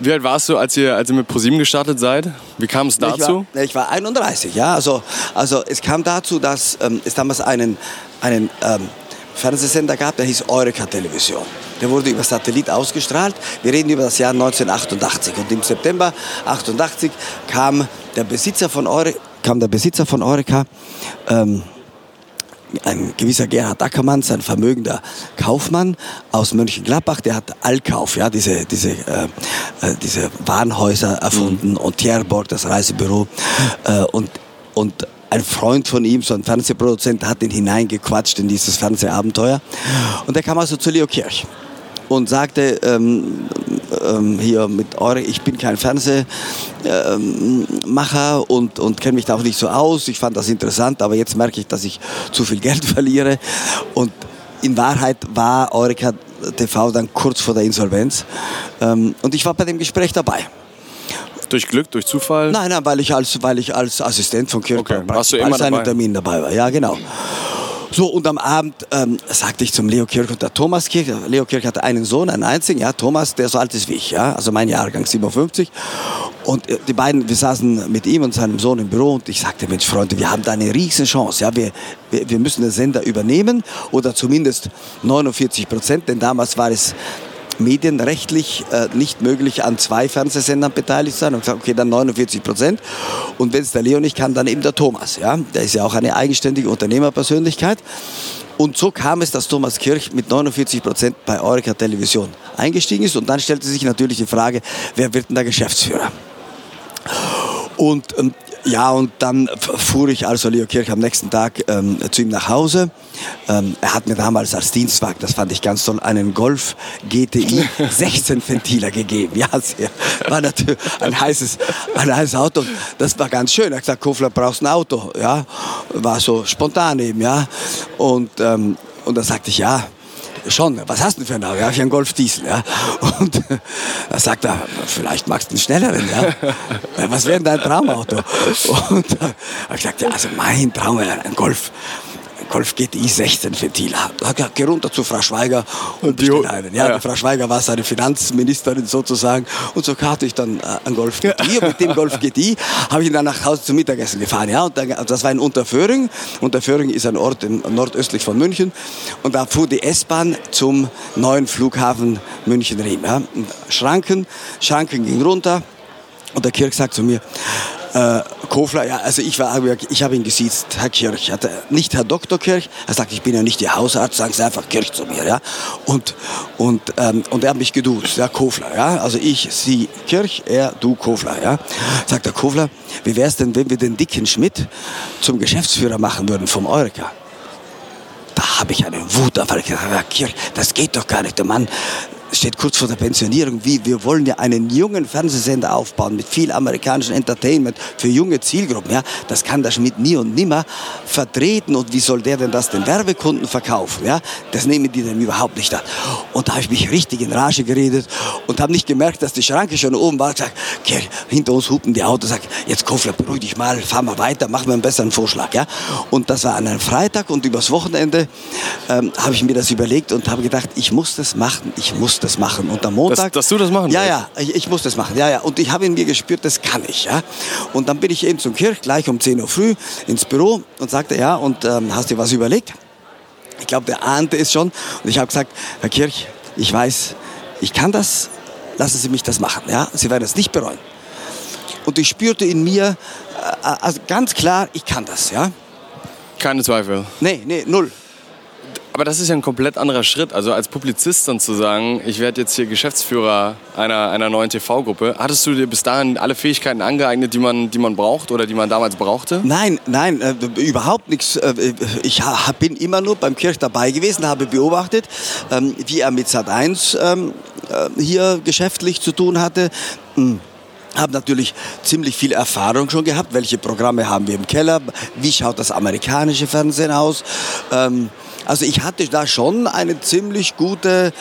Wie alt warst du, als ihr, als ihr mit ProSieben gestartet seid? Wie kam es dazu? Ich war, ich war 31, ja. Also, also es kam dazu, dass ähm, es damals einen, einen ähm, Fernsehsender gab, der hieß Eureka Television. Der wurde über Satellit ausgestrahlt. Wir reden über das Jahr 1988. Und im September 88 kam der Besitzer von Eureka kam der Besitzer von Eureka, ähm, ein gewisser Gerhard Ackermann, sein vermögender Kaufmann aus Mönchengladbach, der hat Allkauf, ja, diese, diese, äh, äh, diese Warenhäuser erfunden mhm. und Tierborg, das Reisebüro. Äh, und, und ein Freund von ihm, so ein Fernsehproduzent, hat ihn hineingequatscht in dieses Fernsehabenteuer. Und er kam also zu Leo Kirch und sagte, ähm, ähm, hier mit eure, ich bin kein Fernsehmacher ähm, und, und kenne mich da auch nicht so aus. Ich fand das interessant, aber jetzt merke ich, dass ich zu viel Geld verliere. Und in Wahrheit war Eureka TV dann kurz vor der Insolvenz. Ähm, und ich war bei dem Gespräch dabei. Durch Glück, durch Zufall? Nein, nein, weil ich als, weil ich als Assistent von Kirk okay. Warst du immer bei seinem Termin dabei war. Ja, genau. So, und am Abend ähm, sagte ich zum Leo Kirch und der Thomas Kirch, Leo Kirch hatte einen Sohn, einen einzigen, ja, Thomas, der so alt ist wie ich, ja, also mein Jahrgang 57. Und äh, die beiden, wir saßen mit ihm und seinem Sohn im Büro und ich sagte, Mensch, Freunde, wir haben da eine riesen Chance, ja, wir, wir, wir müssen den Sender übernehmen oder zumindest 49 Prozent, denn damals war es medienrechtlich äh, nicht möglich, an zwei Fernsehsendern beteiligt sein. Und gesagt, okay, dann 49 Prozent. Und wenn es der Leo nicht kann, dann eben der Thomas. Ja? Der ist ja auch eine eigenständige Unternehmerpersönlichkeit. Und so kam es, dass Thomas Kirch mit 49 Prozent bei Eureka Television eingestiegen ist. Und dann stellte sich natürlich die Frage, wer wird denn der Geschäftsführer? Und ähm, ja, und dann fuhr ich also Leo Kirch am nächsten Tag ähm, zu ihm nach Hause. Ähm, er hat mir damals als Dienstwagen, das fand ich ganz toll, einen Golf GTI 16 Ventiler gegeben. Ja, sehr, war natürlich ein heißes, ein heißes Auto. Das war ganz schön. Er hat gesagt, Kofler, brauchst ein Auto. Ja, war so spontan eben, ja. Und, ähm, und dann sagte ich, ja, schon, was hast du für ein Auto? Ja, ich einen Golf Diesel, ja. Und äh, da sagt er, vielleicht magst du einen schnelleren, ja. Was wäre denn dein Traumauto? Und äh, ich gesagt, ja, also mein Traum wäre ein Golf Golf GTI 16 Ventil hat. Geh runter zu Frau Schweiger und bestell einen. Ja, ja. Frau Schweiger war seine Finanzministerin sozusagen. Und so hatte ich dann äh, einen Golf GTI. Und mit dem Golf GTI habe ich ihn dann nach Hause zum Mittagessen gefahren. Ja, und dann, das war in Unterföhring. Unterföhring ist ein Ort im, nordöstlich von München. Und da fuhr die S-Bahn zum neuen Flughafen München-Riem. Ja. Schranken, Schranken ging runter. Und der Kirch sagt zu mir, äh, Kofler, ja, also ich war, ich habe ihn gesiezt, Herr Kirch, hatte, nicht Herr Dr. Kirch, er sagt, ich bin ja nicht Ihr Hausarzt, sagen Sie einfach Kirch zu mir, ja, und, und, ähm, und er hat mich geduzt, ja, Kofler, ja, also ich, Sie Kirch, er, du Kofler, ja, sagt der Kofler, wie wäre es denn, wenn wir den dicken Schmidt zum Geschäftsführer machen würden vom Eureka? Da habe ich eine Wut, da ich gesagt, Herr Kirch, das geht doch gar nicht, der Mann, steht kurz vor der Pensionierung, wie wir wollen ja einen jungen Fernsehsender aufbauen mit viel amerikanischem Entertainment für junge Zielgruppen. Ja, das kann der Schmidt nie und nimmer vertreten und wie soll der denn das den Werbekunden verkaufen? Ja, das nehmen die dann überhaupt nicht an. Und da habe ich mich richtig in Rage geredet und habe nicht gemerkt, dass die Schranke schon oben war. Ich sag, okay, hinter uns hupen die Autos, sag, jetzt Kofler, beruhig dich mal, fahr mal weiter, mach mir einen besseren Vorschlag. Ja, und das war an einem Freitag und übers Wochenende ähm, habe ich mir das überlegt und habe gedacht, ich muss das machen, ich muss das machen. Und am Montag. Dass, dass du das machen Ja, ja, ich, ich, muss das machen. Ja, ja. Und ich habe in mir gespürt, das kann ich. Ja. Und dann bin ich eben zum Kirch, gleich um 10 Uhr früh, ins Büro und sagte, ja, und ähm, hast du was überlegt? Ich glaube, der ahnte es schon. Und ich habe gesagt, Herr Kirch, ich weiß, ich kann das, lassen Sie mich das machen. Ja? Sie werden es nicht bereuen. Und ich spürte in mir äh, also ganz klar, ich kann das. Ja? Keine Zweifel. Nee, nee, null. Aber das ist ja ein komplett anderer Schritt. Also als Publizist dann zu sagen, ich werde jetzt hier Geschäftsführer einer, einer neuen TV-Gruppe. Hattest du dir bis dahin alle Fähigkeiten angeeignet, die man, die man braucht oder die man damals brauchte? Nein, nein, äh, überhaupt nichts. Äh, ich ha, bin immer nur beim Kirch dabei gewesen, habe beobachtet, ähm, wie er mit Sat1 ähm, äh, hier geschäftlich zu tun hatte. Hm habe natürlich ziemlich viel Erfahrung schon gehabt. Welche Programme haben wir im Keller? Wie schaut das amerikanische Fernsehen aus? Ähm, also ich hatte da schon eine ziemlich gute,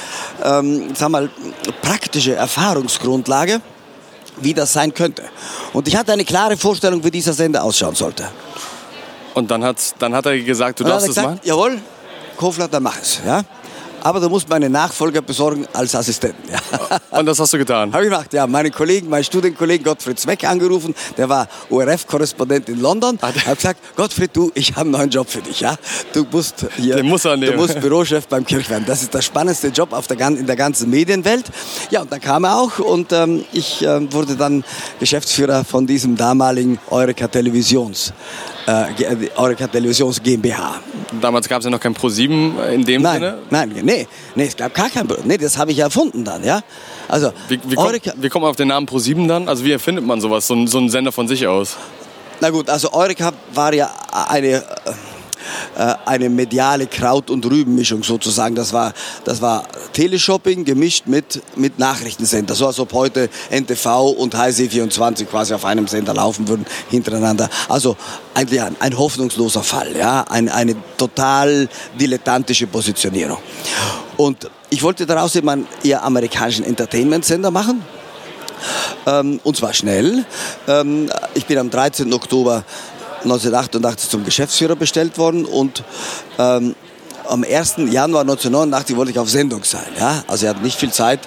ähm, sag mal, praktische Erfahrungsgrundlage, wie das sein könnte. Und ich hatte eine klare Vorstellung, wie dieser Sender ausschauen sollte. Und dann hat, dann hat er gesagt, du darfst es machen? Jawohl, Kofler, dann mach es. Ja? Aber du musst meine Nachfolger besorgen als Assistenten. Ja. Und das hast du getan? Habe ich gemacht, ja. Meine Kollegen, mein Studienkollegen Gottfried Zweck angerufen, der war ORF-Korrespondent in London. Ah, habe gesagt, Gottfried, du, ich habe einen neuen Job für dich. Ja? Du musst hier, Den muss er du musst Bürochef beim Kirch werden. Das ist der spannendste Job auf der, in der ganzen Medienwelt. Ja, und dann kam er auch und ähm, ich äh, wurde dann Geschäftsführer von diesem damaligen Eureka Televisions äh, Eureka Televisions GmbH. Damals gab es ja noch kein Pro7 in dem nein, Sinne? Nein, nee, nee, es gab gar kein Pro. Nee, das habe ich erfunden dann, ja. Also, wie, wie, kommt, wie kommt man auf den Namen Pro7 dann? Also wie erfindet man sowas, so, so einen Sender von sich aus? Na gut, also Eureka war ja eine äh, eine mediale Kraut- und Rübenmischung sozusagen. Das war, das war Teleshopping gemischt mit, mit Nachrichtensender. So als ob heute NTV und HSE24 quasi auf einem Sender laufen würden, hintereinander. Also eigentlich ein, ein hoffnungsloser Fall, ja? Ein, eine total dilettantische Positionierung. Und ich wollte daraus eben einen eher amerikanischen Entertainment-Sender machen. Ähm, und zwar schnell. Ähm, ich bin am 13. Oktober 1988 zum Geschäftsführer bestellt worden und ähm, am 1. Januar 1989 wollte ich auf Sendung sein. Ja? Also er hat nicht viel Zeit.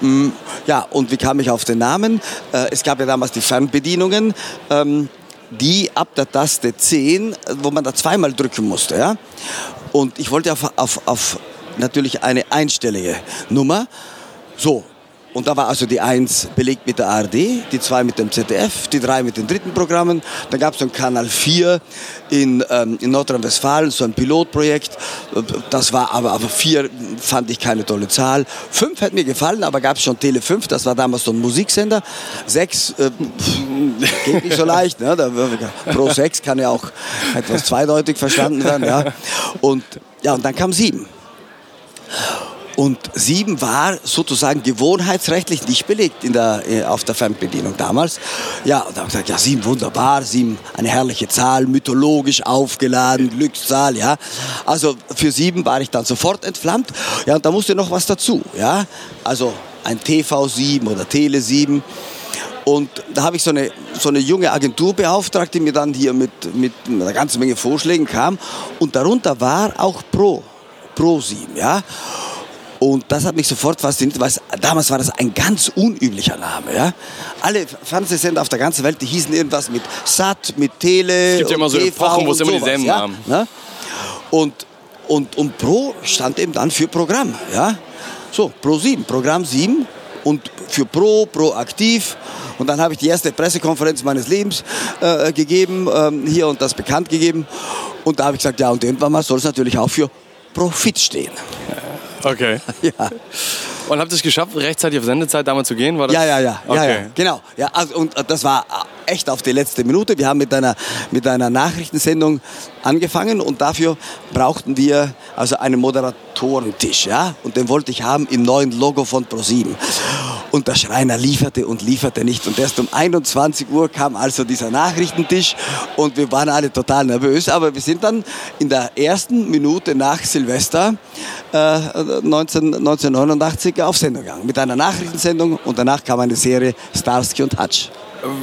Mm, ja, und wie kam ich auf den Namen? Äh, es gab ja damals die Fernbedienungen, ähm, die ab der Taste 10, wo man da zweimal drücken musste. Ja? Und ich wollte auf, auf, auf natürlich eine einstellige Nummer. So, und da war also die 1 belegt mit der ARD, die 2 mit dem ZDF, die 3 mit den dritten Programmen. Dann gab es so ein Kanal 4 in, ähm, in Nordrhein-Westfalen, so ein Pilotprojekt. Das war aber, aber 4 fand ich keine tolle Zahl. 5 hätte mir gefallen, aber gab es schon Tele 5, das war damals so ein Musiksender. 6 äh, geht nicht so leicht. Ne? Pro 6 kann ja auch etwas zweideutig verstanden werden. Ja. Und, ja, und dann kam 7. Und sieben war sozusagen gewohnheitsrechtlich nicht belegt in der, äh, auf der Fernbedienung damals. Ja, und da habe ich gesagt, ja, sieben wunderbar, sieben eine herrliche Zahl, mythologisch aufgeladen, Glückszahl, ja. Also für sieben war ich dann sofort entflammt. Ja, und da musste noch was dazu, ja. Also ein TV7 oder Tele 7. Und da habe ich so eine, so eine junge Agentur beauftragt, die mir dann hier mit, mit einer ganzen Menge Vorschlägen kam. Und darunter war auch Pro, Pro 7, ja. Und das hat mich sofort fasziniert, weil damals war das ein ganz unüblicher Name. Ja? Alle Fernsehsender auf der ganzen Welt, die hießen irgendwas mit Sat, mit Tele. Es gibt ja immer so TV Epochen, wo es immer dieselben ja? Namen. Ja? Und, und, und Pro stand eben dann für Programm. Ja? So, Pro 7, Programm 7 und für Pro, Proaktiv. Und dann habe ich die erste Pressekonferenz meines Lebens äh, gegeben, ähm, hier und das bekannt gegeben. Und da habe ich gesagt, ja, und irgendwann mal soll es natürlich auch für Profit stehen. Okay. ja. Und habt ihr es geschafft, rechtzeitig auf Sendezeit damals zu gehen? War das? Ja, ja, ja. Okay. ja, ja. Genau. Ja, also, und das war echt auf die letzte Minute. Wir haben mit einer, mit einer Nachrichtensendung angefangen und dafür brauchten wir also einen Moderatorentisch. Ja? Und den wollte ich haben im neuen Logo von ProSieben. Und der Schreiner lieferte und lieferte nicht. Und erst um 21 Uhr kam also dieser Nachrichtentisch und wir waren alle total nervös. Aber wir sind dann in der ersten Minute nach Silvester äh, 19, 1989 auf Sendung gegangen. Mit einer Nachrichtensendung und danach kam eine Serie Starsky und Hutch.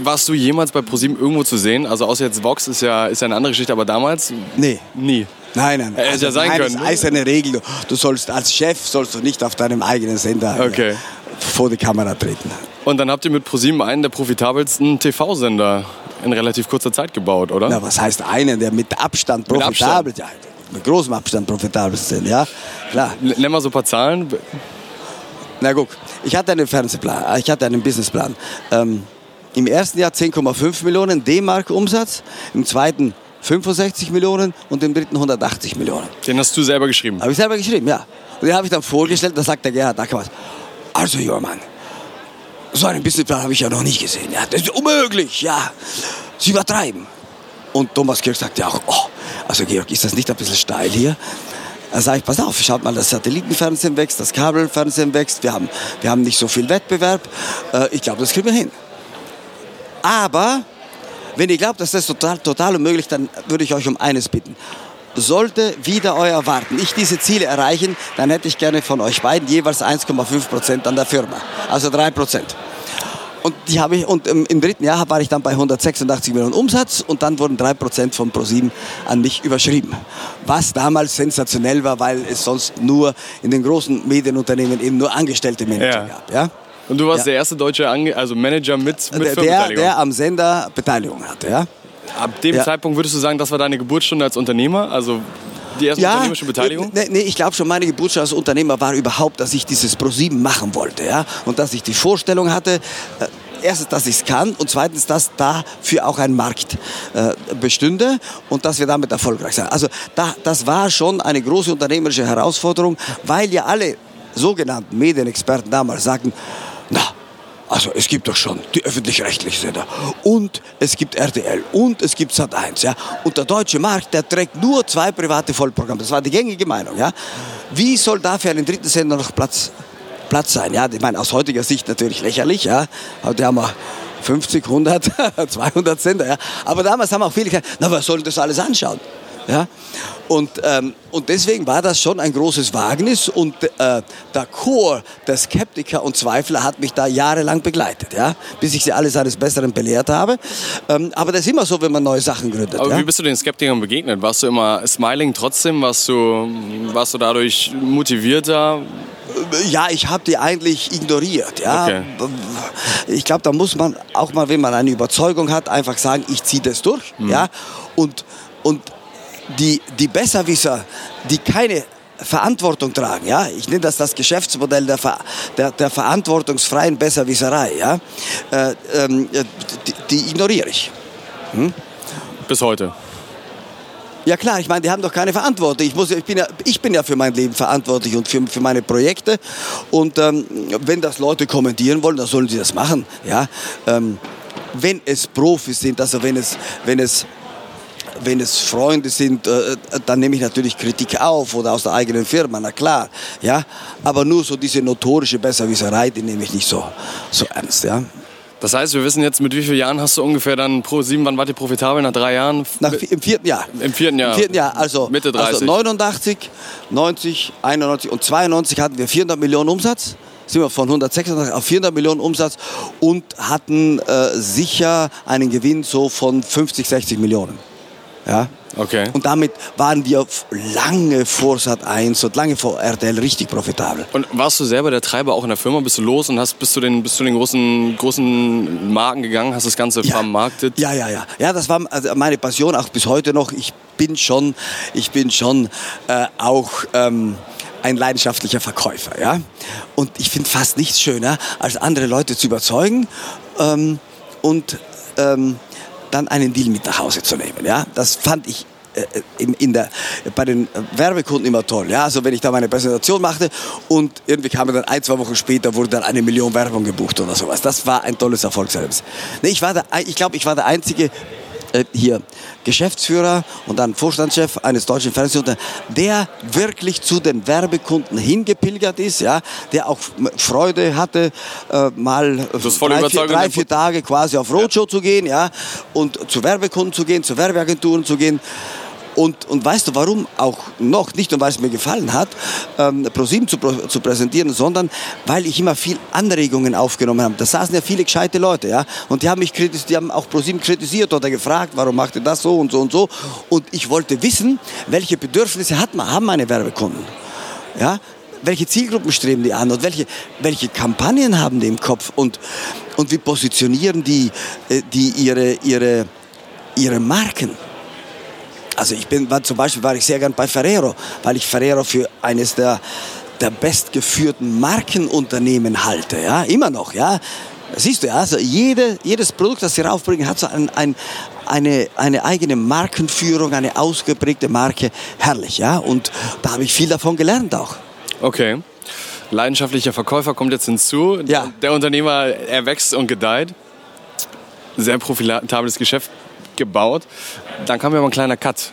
Warst du jemals bei ProSieben irgendwo zu sehen? Also außer jetzt Vox ist ja, ist ja eine andere Geschichte, aber damals? Nee. Nie. Nein, nein. Hätte also, ja sein nein, können. Das ist eiserne Regel. Du sollst als Chef sollst du nicht auf deinem eigenen Sender okay. vor die Kamera treten. Und dann habt ihr mit ProSieben einen der profitabelsten TV-Sender in relativ kurzer Zeit gebaut, oder? Na, was heißt einen, der mit Abstand profitabel ist? Ja, mit großem Abstand profitabel sind, ja, klar. Nenn mal so ein paar Zahlen. Na guck, ich hatte einen Fernsehplan, äh, ich hatte einen Businessplan. Ähm, Im ersten Jahr 10,5 Millionen D-Mark Umsatz, im zweiten 65 Millionen und im dritten 180 Millionen. Den hast du selber geschrieben? Habe ich selber geschrieben, ja. Und den habe ich dann vorgestellt, da sagt der Gerhard Ackermann, also junger Mann, so einen Businessplan habe ich ja noch nicht gesehen. Ja, das ist unmöglich, ja. Sie übertreiben. Und Thomas Kirch sagte auch, oh, also Georg, ist das nicht ein bisschen steil hier? Da sage ich, pass auf, schaut mal, das Satellitenfernsehen wächst, das Kabelfernsehen wächst, wir haben, wir haben nicht so viel Wettbewerb. Äh, ich glaube, das kriegen wir hin. Aber wenn ihr glaubt, dass das total, total unmöglich ist, dann würde ich euch um eines bitten. Sollte wieder euer Warten ich diese Ziele erreichen, dann hätte ich gerne von euch beiden jeweils 1,5 Prozent an der Firma. Also 3 Prozent. Und, die habe ich, und im, im, dritten Jahr war ich dann bei 186 Millionen Umsatz und dann wurden 3% von ProSieben an mich überschrieben. Was damals sensationell war, weil es sonst nur in den großen Medienunternehmen eben nur angestellte Manager ja. gab. Ja? Und du warst ja. der erste deutsche Ange also Manager mit, mit der, der am Sender Beteiligung hatte. Ja? Ab dem ja. Zeitpunkt würdest du sagen, das war deine Geburtsstunde als Unternehmer? Also die erste ja, unternehmerische Beteiligung? Nee, nee ich glaube schon, meine Geburtsstunde als Unternehmer war überhaupt, dass ich dieses ProSieben machen wollte. Ja? Und dass ich die Vorstellung hatte, äh, erstens, dass ich es kann und zweitens, dass dafür auch ein Markt äh, bestünde und dass wir damit erfolgreich sind. Also da, das war schon eine große unternehmerische Herausforderung, weil ja alle sogenannten Medienexperten damals sagten, also es gibt doch schon die öffentlich-rechtlichen Sender und es gibt RTL und es gibt Sat1. Ja? Und der deutsche Markt, der trägt nur zwei private Vollprogramme. Das war die gängige Meinung. Ja? Wie soll da für einen dritten Sender noch Platz, Platz sein? Ja? Ich meine, aus heutiger Sicht natürlich lächerlich. Ja? Heute haben wir 50, 100, 200 Sender. Ja? Aber damals haben auch viele gesagt, na, wer soll das alles anschauen? Ja? Und, ähm, und deswegen war das schon ein großes Wagnis und äh, der Chor der Skeptiker und Zweifler hat mich da jahrelang begleitet, ja? bis ich sie alles eines Besseren belehrt habe. Ähm, aber das ist immer so, wenn man neue Sachen gründet. Aber ja? wie bist du den Skeptikern begegnet? Warst du immer smiling trotzdem? Warst du, warst du dadurch motivierter? Ja, ich habe die eigentlich ignoriert. Ja? Okay. Ich glaube, da muss man auch mal, wenn man eine Überzeugung hat, einfach sagen, ich ziehe das durch. Mhm. Ja? Und, und die, die Besserwisser, die keine Verantwortung tragen, ja, ich nenne das das Geschäftsmodell der, Ver, der, der verantwortungsfreien Besserwisserei, ja, äh, ähm, die, die, ignoriere ich. Hm? Bis heute. Ja klar, ich meine, die haben doch keine Verantwortung. Ich, muss, ich, bin, ja, ich bin ja für mein Leben verantwortlich und für, für meine Projekte. Und ähm, wenn das Leute kommentieren wollen, dann sollen sie das machen. Ja? Ähm, wenn es Profis sind, also wenn es, wenn es wenn es Freunde sind, äh, dann nehme ich natürlich Kritik auf oder aus der eigenen Firma, na klar. Ja? Aber nur so diese notorische Besserwisserei, die nehme ich nicht so, so ernst. Ja? Das heißt, wir wissen jetzt, mit wie vielen Jahren hast du ungefähr dann pro sieben, wann wart ihr profitabel? Nach drei Jahren? Nach, Im vierten Jahr. Im vierten Jahr. Im vierten Jahr, also, Mitte 30. Also 89, 90, 91 und 92 hatten wir 400 Millionen Umsatz sind wir von 186 auf 400 Millionen Umsatz und hatten äh, sicher einen Gewinn so von 50, 60 Millionen. Ja? Okay. Und damit waren wir lange vor Sat 1 und lange vor RTL richtig profitabel. Und warst du selber der Treiber auch in der Firma? Bist du los und hast bist du den, bist du den großen, großen Marken gegangen, hast das Ganze ja. vermarktet? Ja, ja, ja. Ja, das war also meine Passion auch bis heute noch. Ich bin schon, ich bin schon äh, auch ähm, ein leidenschaftlicher Verkäufer. Ja? Und ich finde fast nichts schöner, als andere Leute zu überzeugen ähm, und ähm, dann einen Deal mit nach Hause zu nehmen. Ja? Das fand ich äh, in, in der, bei den Werbekunden immer toll. Ja? Also wenn ich da meine Präsentation machte und irgendwie kam dann ein, zwei Wochen später, wurde dann eine Million Werbung gebucht oder sowas. Das war ein tolles Erfolgserlebnis. Nee, ich, ich glaube, ich war der einzige äh, hier Geschäftsführer und dann Vorstandschef eines deutschen Fernsehunternehmen, der wirklich zu den Werbekunden hingepilgert ist, ja, der auch Freude hatte, äh, mal drei vier, drei, vier, Tage quasi auf Roadshow ja. zu gehen, ja, und zu Werbekunden zu gehen, zu Werbeagenturen zu gehen. Und, und weißt du, warum auch noch, nicht nur weil es mir gefallen hat, ähm, ProSieben zu, zu präsentieren, sondern weil ich immer viel Anregungen aufgenommen habe. Da saßen ja viele gescheite Leute, ja, und die haben mich kritisiert, die haben auch ProSieben kritisiert oder gefragt, warum macht ihr das so und so und so. Und ich wollte wissen, welche Bedürfnisse hat man, haben meine Werbekunden. Ja, welche Zielgruppen streben die an und welche, welche Kampagnen haben die im Kopf und, und wie positionieren die, äh, die ihre, ihre, ihre Marken. Also ich bin, war, zum Beispiel war ich sehr gern bei Ferrero, weil ich Ferrero für eines der der bestgeführten Markenunternehmen halte. Ja, immer noch. Ja, siehst du ja. Also jede, jedes Produkt, das sie raufbringen, hat so ein, ein, eine, eine eigene Markenführung, eine ausgeprägte Marke. Herrlich. Ja, und da habe ich viel davon gelernt auch. Okay. Leidenschaftlicher Verkäufer kommt jetzt hinzu. Ja. Der Unternehmer, er wächst und gedeiht. Sehr profitables Geschäft gebaut. Dann kam ja mal ein kleiner Cut.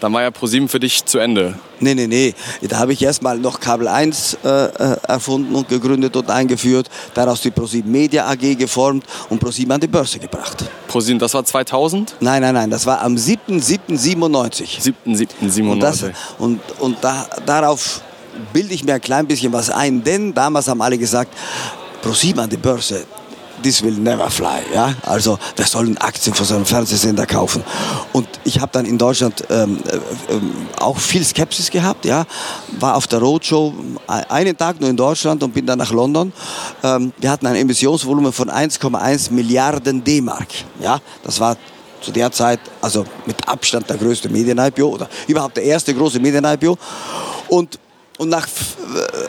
Dann war ja ProSieben für dich zu Ende. Nee, nee, nee. Da habe ich erstmal noch Kabel 1 äh, äh, erfunden und gegründet und eingeführt. Daraus die ProSieben Media AG geformt und ProSieben an die Börse gebracht. ProSieben, das war 2000? Nein, nein, nein. Das war am 7.7.97. 7.7.97. Und, das, und, und da, darauf bilde ich mir ein klein bisschen was ein, denn damals haben alle gesagt, ProSieben an die Börse, this will never fly. Ja? Also wir sollen Aktien von so einem Fernsehsender kaufen. Und ich habe dann in Deutschland ähm, äh, auch viel Skepsis gehabt. Ja? War auf der Roadshow einen Tag nur in Deutschland und bin dann nach London. Ähm, wir hatten ein Emissionsvolumen von 1,1 Milliarden D-Mark. Ja? Das war zu der Zeit also mit Abstand der größte Medien-IPO oder überhaupt der erste große Medien-IPO. Und und nach,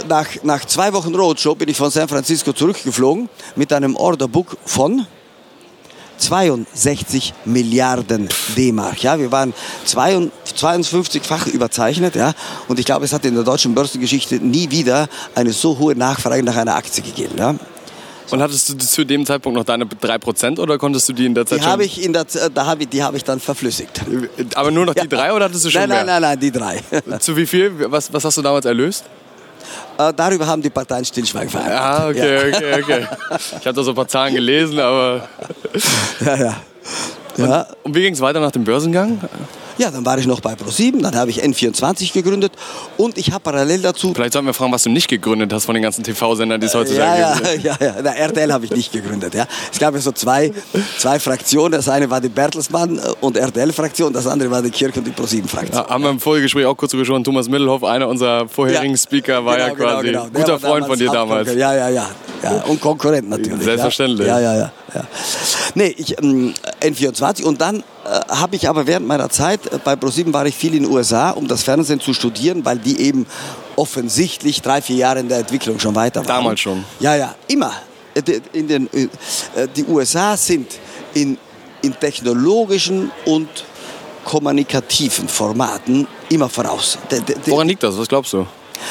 nach, nach zwei Wochen Roadshow bin ich von San Francisco zurückgeflogen mit einem Orderbook von 62 Milliarden D-Mark. Ja, wir waren 52-fach überzeichnet. Ja, und ich glaube, es hat in der deutschen Börsengeschichte nie wieder eine so hohe Nachfrage nach einer Aktie gegeben. Ja. Und hattest du zu dem Zeitpunkt noch deine 3% oder konntest du die in der Zeit die schon? Habe ich in der, da habe ich, die habe ich dann verflüssigt. Aber nur noch die ja. drei oder hattest du schon nein, mehr? Nein, nein, nein, die drei. zu wie viel? Was, was hast du damals erlöst? Äh, darüber haben die Parteien Stillschweigen vereinbart. Ah, okay, ja. okay, okay. Ich habe da so ein paar Zahlen gelesen, aber... ja, ja. ja. Und, und wie ging es weiter nach dem Börsengang? Ja, dann war ich noch bei Pro7, dann habe ich N24 gegründet und ich habe parallel dazu. Vielleicht sollten wir fragen, was du nicht gegründet hast von den ganzen TV-Sendern, die es heutzutage ja, gibt. Ja, ja, ja. RTL habe ich nicht gegründet. Ja. Es gab ja so zwei, zwei Fraktionen. Das eine war die Bertelsmann und RTL-Fraktion, das andere war die Kirche und die Pro7-Fraktion. Ja, haben wir im Vorgespräch auch kurz gesprochen. Thomas Mittelhoff, einer unserer vorherigen Speaker, war genau, ja quasi genau, genau. guter Freund von dir damals. Ja, ja, ja, ja. Und Konkurrent natürlich. Selbstverständlich. Ja, ja, ja. ja. Nee, ich, ähm, N24 und dann äh, habe ich aber während meiner Zeit äh, bei ProSieben war ich viel in den USA, um das Fernsehen zu studieren, weil die eben offensichtlich drei, vier Jahre in der Entwicklung schon weiter waren. Damals schon? Ja, ja, immer. Äh, in den, die USA sind in, in technologischen und kommunikativen Formaten immer voraus. Woran liegt das? Was glaubst du?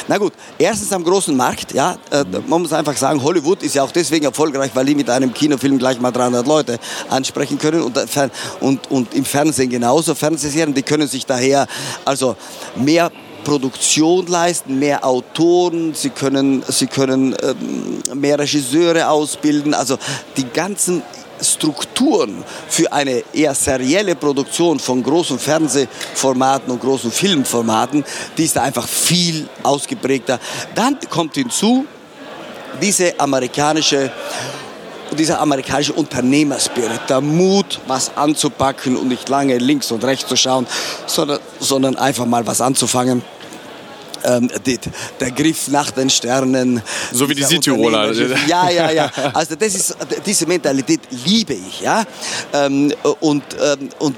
Na gut, erstens am großen Markt, ja, äh, man muss einfach sagen, Hollywood ist ja auch deswegen erfolgreich, weil die mit einem Kinofilm gleich mal 300 Leute ansprechen können und, äh, und, und im Fernsehen genauso. Fernsehserien, die können sich daher also mehr Produktion leisten, mehr Autoren, sie können, sie können ähm, mehr Regisseure ausbilden. Also die ganzen Strukturen für eine eher serielle Produktion von großen Fernsehformaten und großen Filmformaten, die ist einfach viel ausgeprägter. Dann kommt hinzu diese amerikanische dieser amerikanische Unternehmerspirit, der Mut, was anzupacken und nicht lange links und rechts zu schauen, sondern, sondern einfach mal was anzufangen ähm, die, der Griff nach den Sternen. So wie die Südtiroler. Ja, ja, ja. Also das ist, diese Mentalität liebe ich. Ja? Ähm, und, ähm, und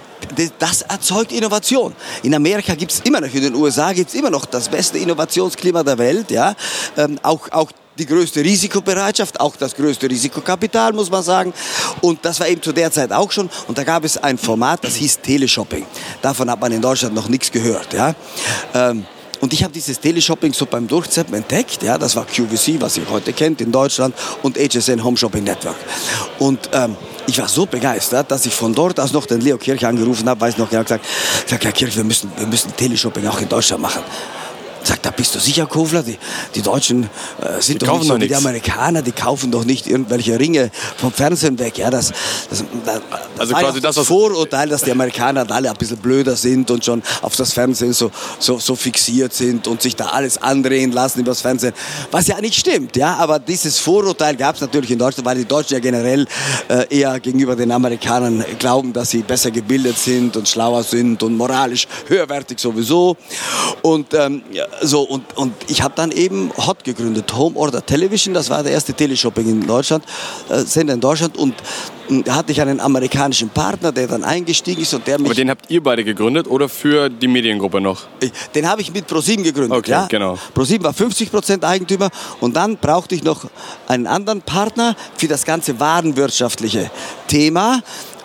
das erzeugt Innovation. In Amerika gibt es immer noch, in den USA gibt es immer noch das beste Innovationsklima der Welt. Ja? Ähm, auch, auch die größte Risikobereitschaft, auch das größte Risikokapital, muss man sagen. Und das war eben zu der Zeit auch schon. Und da gab es ein Format, das hieß Teleshopping. Davon hat man in Deutschland noch nichts gehört. Ja? Ähm, und ich habe dieses Teleshopping so beim Durchzeppen entdeckt. Ja, das war QVC, was ihr heute kennt in Deutschland, und HSN Home Shopping Network. Und ähm, ich war so begeistert, dass ich von dort aus noch den Leo Kirch angerufen habe, weiß noch, er hat gesagt, sag, Herr Kirch, wir müssen, wir müssen Teleshopping auch in Deutschland machen. Sagt, da bist du sicher, Kofler? Die, die Deutschen äh, sind die doch nicht so wie die Amerikaner, die kaufen doch nicht irgendwelche Ringe vom Fernsehen weg. Ja, das, das, das also quasi das, Vorurteil, dass die Amerikaner alle ein bisschen blöder sind und schon auf das Fernsehen so, so, so fixiert sind und sich da alles andrehen lassen über das Fernsehen. Was ja nicht stimmt, ja, aber dieses Vorurteil gab es natürlich in Deutschland, weil die Deutschen ja generell äh, eher gegenüber den Amerikanern glauben, dass sie besser gebildet sind und schlauer sind und moralisch höherwertig sowieso. Und ähm, so, und, und ich habe dann eben Hot gegründet, Home Order Television, das war der erste Teleshopping in Deutschland, äh, Sender in Deutschland und äh, da hatte ich einen amerikanischen Partner, der dann eingestiegen ist und der mich... Aber den habt ihr beide gegründet oder für die Mediengruppe noch? Den habe ich mit ProSieben gegründet, okay, ja. genau. ProSieben war 50% Eigentümer und dann brauchte ich noch einen anderen Partner für das ganze warenwirtschaftliche Thema.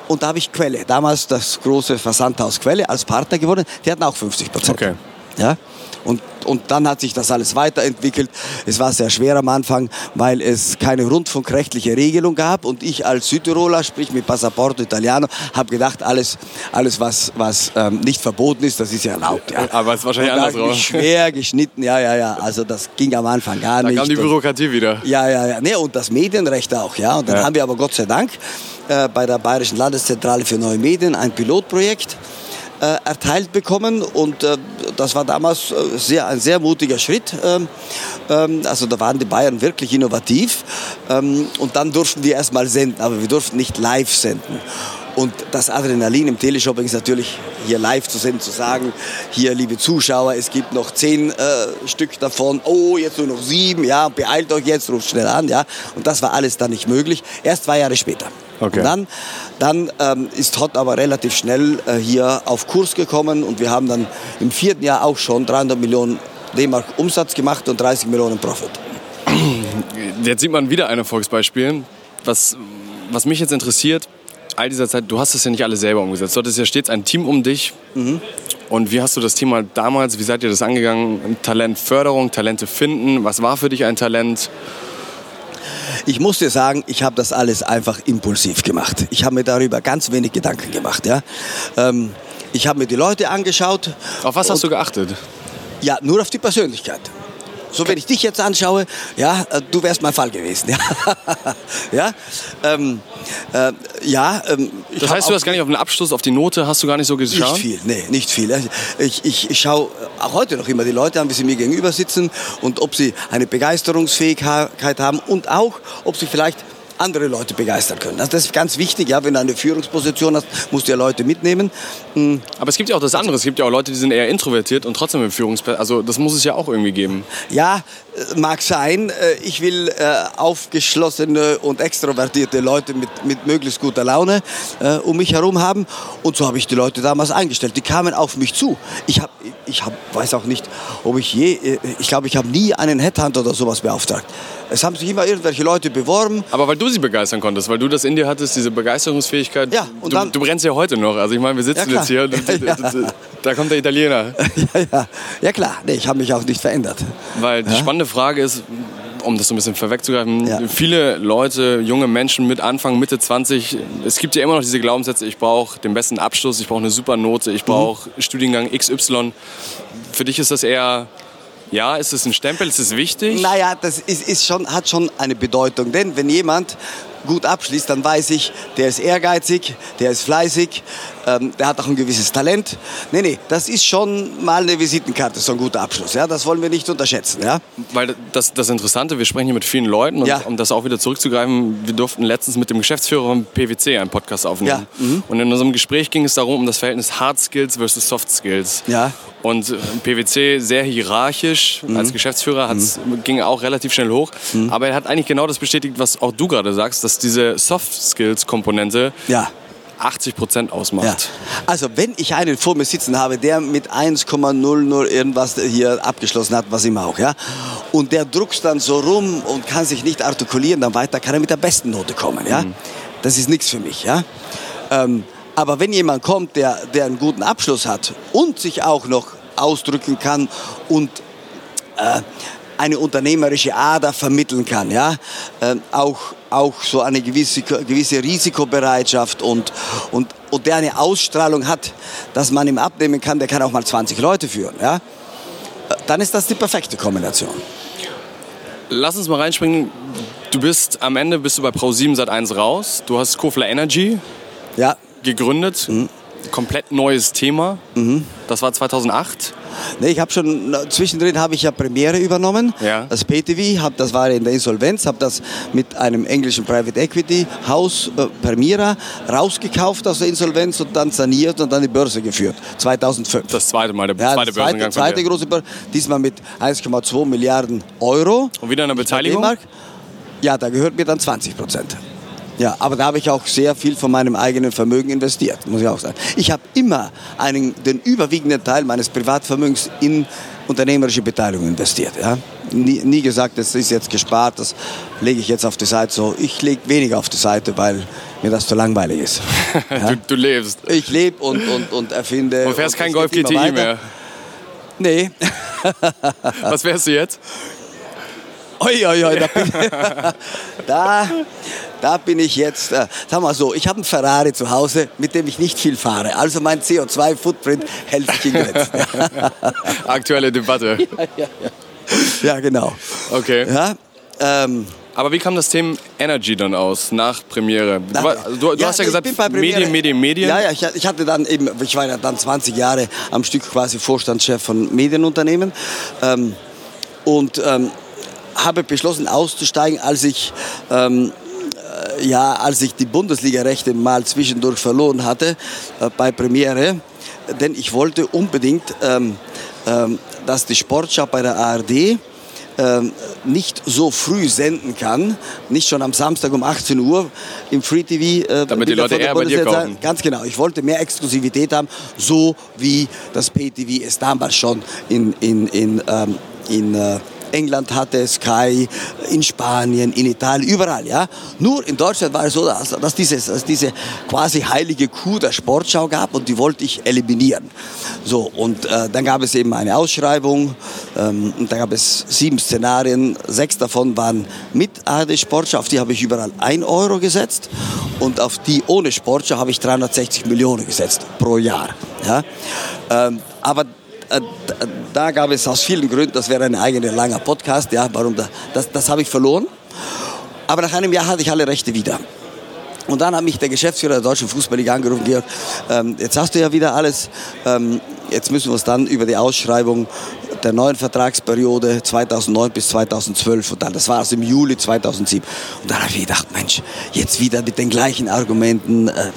Und da habe ich Quelle, damals das große Versandhaus Quelle, als Partner gewonnen. Die hatten auch 50 Prozent. Okay. Ja? Und, und dann hat sich das alles weiterentwickelt. Es war sehr schwer am Anfang, weil es keine rundfunkrechtliche Regelung gab. Und ich als Südtiroler, sprich mit Passaporto Italiano, habe gedacht, alles, alles was, was ähm, nicht verboten ist, das ist ja erlaubt. Ja. Aber es ist wahrscheinlich Und andersrum. Schwer geschnitten, ja, ja, ja. Also das ging am Anfang gar Da nicht. kam die Bürokratie wieder. ja, ja, ja. Nee, und das Medienrecht auch, ja. Und dann Ja. haben wir aber Gott sei Dank äh, bei der Bayerischen Landeszentrale für neue Medien ein Pilotprojekt erteilt bekommen und äh, das war damals äh, sehr, ein sehr mutiger Schritt. Ähm, ähm, also da waren die Bayern wirklich innovativ ähm, und dann durften wir erstmal senden, aber wir durften nicht live senden. Und das Adrenalin im Teleshopping ist natürlich hier live zu senden, zu sagen, hier liebe Zuschauer, es gibt noch zehn äh, Stück davon, oh jetzt nur noch sieben, ja, beeilt euch jetzt, ruft schnell an, ja. Und das war alles dann nicht möglich, erst zwei Jahre später. Okay. Und dann, dann ähm, ist Hot aber relativ schnell äh, hier auf Kurs gekommen und wir haben dann im vierten Jahr auch schon 300 Millionen D-Mark Umsatz gemacht und 30 Millionen Profit. Jetzt sieht man wieder ein Erfolgsbeispiel. Was, was mich jetzt interessiert, all dieser Zeit, du hast das ja nicht alles selber umgesetzt. Du hattest ja stets ein Team um dich. Und wie hast du das Thema damals, wie seid ihr das angegangen? Talentförderung, Talente finden. Was war für dich ein Talent? Ich muss dir sagen, ich habe das alles einfach impulsiv gemacht. Ich habe mir darüber ganz wenig Gedanken gemacht. Ja? Ähm, ich habe mir die Leute angeschaut. Auf was hast du geachtet? Ja, nur auf die Persönlichkeit. So, wenn ich dich jetzt anschaue, ja, äh, du wärst mein Fall gewesen. Ja, ja, ähm, äh, ja ähm, ich Das heißt, du hast gar nicht auf den Abschluss, auf die Note, hast du gar nicht so geschaut? Nicht viel, nee, nicht viel. Ich, ich, ich schaue auch heute noch immer die Leute an, wie sie mir gegenüber sitzen und ob sie eine Begeisterungsfähigkeit haben und auch, ob sie vielleicht andere Leute begeistern können. Also das ist ganz wichtig, ja, wenn du eine Führungsposition hast, musst du ja Leute mitnehmen. Hm, Aber es gibt ja auch das andere. Es gibt ja auch Leute, die sind eher introvertiert und trotzdem im Führungsperson. Also das muss es ja auch irgendwie geben. Ja, äh, mag sein. Äh, Ich will äh, aufgeschlossene und extrovertierte Leute mit, mit möglichst guter Laune um mich herum haben. Und so habe ich die Leute damals eingestellt. Die kamen auf mich zu. Ich, hab, ich hab, weiß auch nicht, ob ich je, ich glaube, ich habe nie einen Headhunter oder sowas beauftragt. Es haben sich immer irgendwelche Leute beworben. Aber weil du sie begeistern konntest, weil du das in dir hattest, diese Begeisterungsfähigkeit. Ja, und du, dann- du brennst ja heute noch. Also ich meine, wir sitzen Ja, jetzt hier. und- Da kommt der Italiener. ja, ja. ja klar, nee, ich habe mich auch nicht verändert. Weil die spannende Frage ist, um das so ein bisschen vorwegzugreifen, Ja. viele Leute, junge Menschen mit Anfang, Mitte 20, es gibt ja immer noch diese Glaubenssätze, ich brauche den besten Abschluss, ich brauche eine super Note, ich brauche Studiengang XY. Für dich ist das eher, ja, ist es ein Stempel, ist es wichtig? Naja, das ist, ist schon, hat schon eine Bedeutung. Denn wenn jemand gut abschließt, dann weiß ich, der ist ehrgeizig, der ist fleißig, ähm, der hat auch ein gewisses Talent. Nee, nee, das ist schon mal eine Visitenkarte, so ein guter Abschluss. Ja? Das wollen wir nicht unterschätzen. Ja? Weil das, das Interessante, wir sprechen hier mit vielen Leuten und Ja. um das auch wieder zurückzugreifen, wir durften letztens mit dem Geschäftsführer vom PwC einen Podcast aufnehmen. Ja, mhm. Und in unserem Gespräch ging es darum, um das Verhältnis Hard Skills versus Soft Skills. Ja. Und äh, PwC sehr hierarchisch Mhm. als Geschäftsführer, hat's, ging auch relativ schnell hoch. Aber er hat eigentlich genau das bestätigt, was auch du gerade sagst, dass diese Soft Skills Komponente Ja. 80 Prozent Ja. ausmacht. Also wenn ich einen vor mir sitzen habe, der mit 1,00 irgendwas hier abgeschlossen hat, was immer auch, ja, und der druckst dann so rum und kann sich nicht artikulieren, dann weiter kann er mit der besten Note kommen, ja. Das ist nichts für mich, ja. Ähm, aber wenn jemand kommt, der, der einen guten Abschluss hat und sich auch noch ausdrücken kann und äh, eine unternehmerische Ader vermitteln kann, ja, ähm, auch, auch so eine gewisse, gewisse Risikobereitschaft und, und, und der eine Ausstrahlung hat, dass man ihm abnehmen kann, der kann auch mal 20 Leute führen, ja, dann ist das die perfekte Kombination. Lass uns mal reinspringen. Du bist am Ende bist du bei Pro7 seit 1 raus. Du hast Kofler Energy Ja, gegründet. Komplett neues Thema. Mhm. Das war 2008. Nee, ich habe schon, zwischendrin habe ich ja Premiere übernommen, ja. das PTV, hab, das war in der Insolvenz, habe das mit einem englischen Private Equity Haus äh, Permira rausgekauft aus der Insolvenz und dann saniert und dann die Börse geführt, 2005. Das zweite Mal, der ja, zweite Börsengang. Zweite, zweite große Börse, diesmal mit 1,2 Milliarden Euro. Und wieder eine Beteiligung? Ja, da gehört mir dann 20 Prozent. Ja, aber da habe ich auch sehr viel von meinem eigenen Vermögen investiert, muss ich auch sagen. Ich habe immer einen, den überwiegenden Teil meines Privatvermögens in unternehmerische Beteiligung investiert. Ja? Nie, nie gesagt, das ist jetzt gespart, das lege ich jetzt auf die Seite. So, ich lege weniger auf die Seite, weil mir das zu langweilig ist. Ja? du, du, lebst. Ich lebe und, und, und erfinde. Und fährst und kein Golf GTI mehr? Nee. Was wärst du jetzt? Oi, oi, oi, da, bin, da, da bin ich jetzt, äh, sag mal so, ich habe einen Ferrari zu Hause, mit dem ich nicht viel fahre. Also mein CO2-Footprint hält sich in Grenzen. Aktuelle Debatte. Ja, ja, ja. ja genau. Okay. Ja, ähm, aber wie kam das Thema Energy dann aus nach Premiere? Du, war, du, du ja, hast ja gesagt, Medien, Medien, Medien. Ja, ja, ich, ich, hatte dann eben, ich war ja dann 20 Jahre am Stück quasi Vorstandschef von Medienunternehmen. Ähm, und ähm, habe beschlossen auszusteigen, als ich ähm, äh, ja, als ich die Bundesliga-Rechte mal zwischendurch verloren hatte äh, bei Premiere, denn ich wollte unbedingt, ähm, ähm, dass die Sportschau bei der ARD ähm, nicht so früh senden kann, nicht schon am Samstag um 18 Uhr im Free TV. Äh, Damit die Leute eher bei dir kaufen. Ganz genau. Ich wollte mehr Exklusivität haben, so wie das Pay TV es damals schon in, in, in, ähm, in äh, England hatte Sky, in Spanien, in Italien, überall. Ja? Nur in Deutschland war es so, dass, dass, dieses, dass diese quasi heilige Kuh der Sportschau gab und die wollte ich eliminieren. So, und äh, dann gab es eben eine Ausschreibung ähm, und da gab es sieben Szenarien. Sechs davon waren mit ARD Sportschau, auf die habe ich überall ein Euro gesetzt und auf die ohne Sportschau habe ich 360 Millionen gesetzt pro Jahr. Ja? Ähm, aber äh, da gab es aus vielen Gründen, das wäre ein eigener langer Podcast, ja, warum da, das, das habe ich verloren. Aber nach einem Jahr hatte ich alle Rechte wieder. Und dann hat mich der Geschäftsführer der Deutschen Fußballliga angerufen, Georg, ähm, jetzt hast du ja wieder alles, ähm, jetzt müssen wir uns dann über die Ausschreibung der neuen Vertragsperiode 2009 bis 2012 und dann, das war es im Juli 2007. Und dann habe ich gedacht, Mensch, jetzt wieder mit den gleichen Argumenten, äh,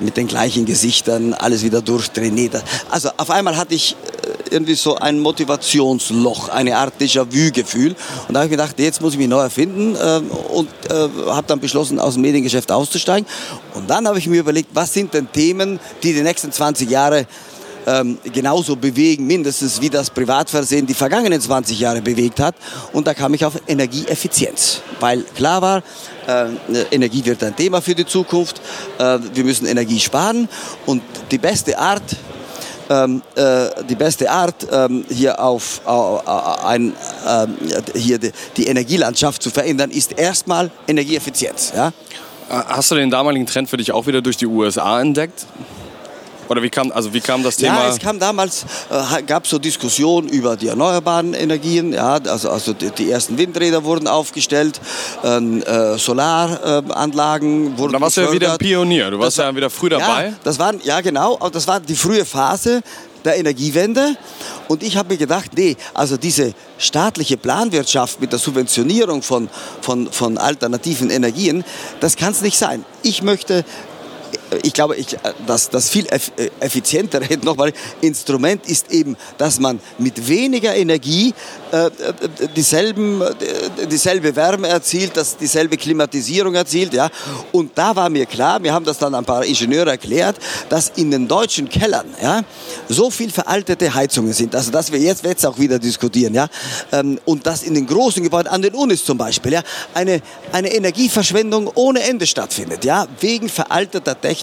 mit den gleichen Gesichtern, alles wieder durchtrainiert. Also auf einmal hatte ich irgendwie so ein Motivationsloch, eine Art Déjà-vu-Gefühl. Und da habe ich gedacht, jetzt muss ich mich neu erfinden äh, und äh, habe dann beschlossen, aus dem Mediengeschäft auszusteigen. Und dann habe ich mir überlegt, was sind denn Themen, die die nächsten 20 Jahre ähm, genauso bewegen, mindestens wie das Privatfernsehen die vergangenen 20 Jahre bewegt hat. Und da kam ich auf Energieeffizienz, weil klar war, äh, Energie wird ein Thema für die Zukunft. Äh, wir müssen Energie sparen und die beste Art, ähm, äh, die beste Art, ähm, hier auf äh, ein, ähm, hier die, die, Energielandschaft zu verändern, ist erstmal Energieeffizienz. Ja? Hast du den damaligen Trend für dich auch wieder durch die USA entdeckt? Oder wie kam, also wie kam das Thema? Ja, es kam damals, äh, gab so Diskussionen über die erneuerbaren Energien. Ja, also, also die, die ersten Windräder wurden aufgestellt, ähm, äh, Solaranlagen wurden Da warst du ja wieder Pionier, du warst das, ja wieder früh dabei. Ja, das waren, ja genau, das war die frühe Phase der Energiewende. Und ich habe mir gedacht, nee, also diese staatliche Planwirtschaft mit der Subventionierung von, von, von alternativen Energien, das kann es nicht sein. Ich möchte ich glaube, ich, das, das viel effizientere nochmal, Instrument ist eben, dass man mit weniger Energie äh, äh dieselben, äh, dieselbe Wärme erzielt, dass dieselbe Klimatisierung erzielt. Ja? Und da war mir klar, wir haben das dann ein paar Ingenieure erklärt, dass in den deutschen Kellern ja, so viel veraltete Heizungen sind, also dass wir jetzt, jetzt auch wieder diskutieren, ja? Ähm, und dass in den großen Gebäuden, an den Unis zum Beispiel, ja, eine, eine Energieverschwendung ohne Ende stattfindet, ja? wegen veralteter Technik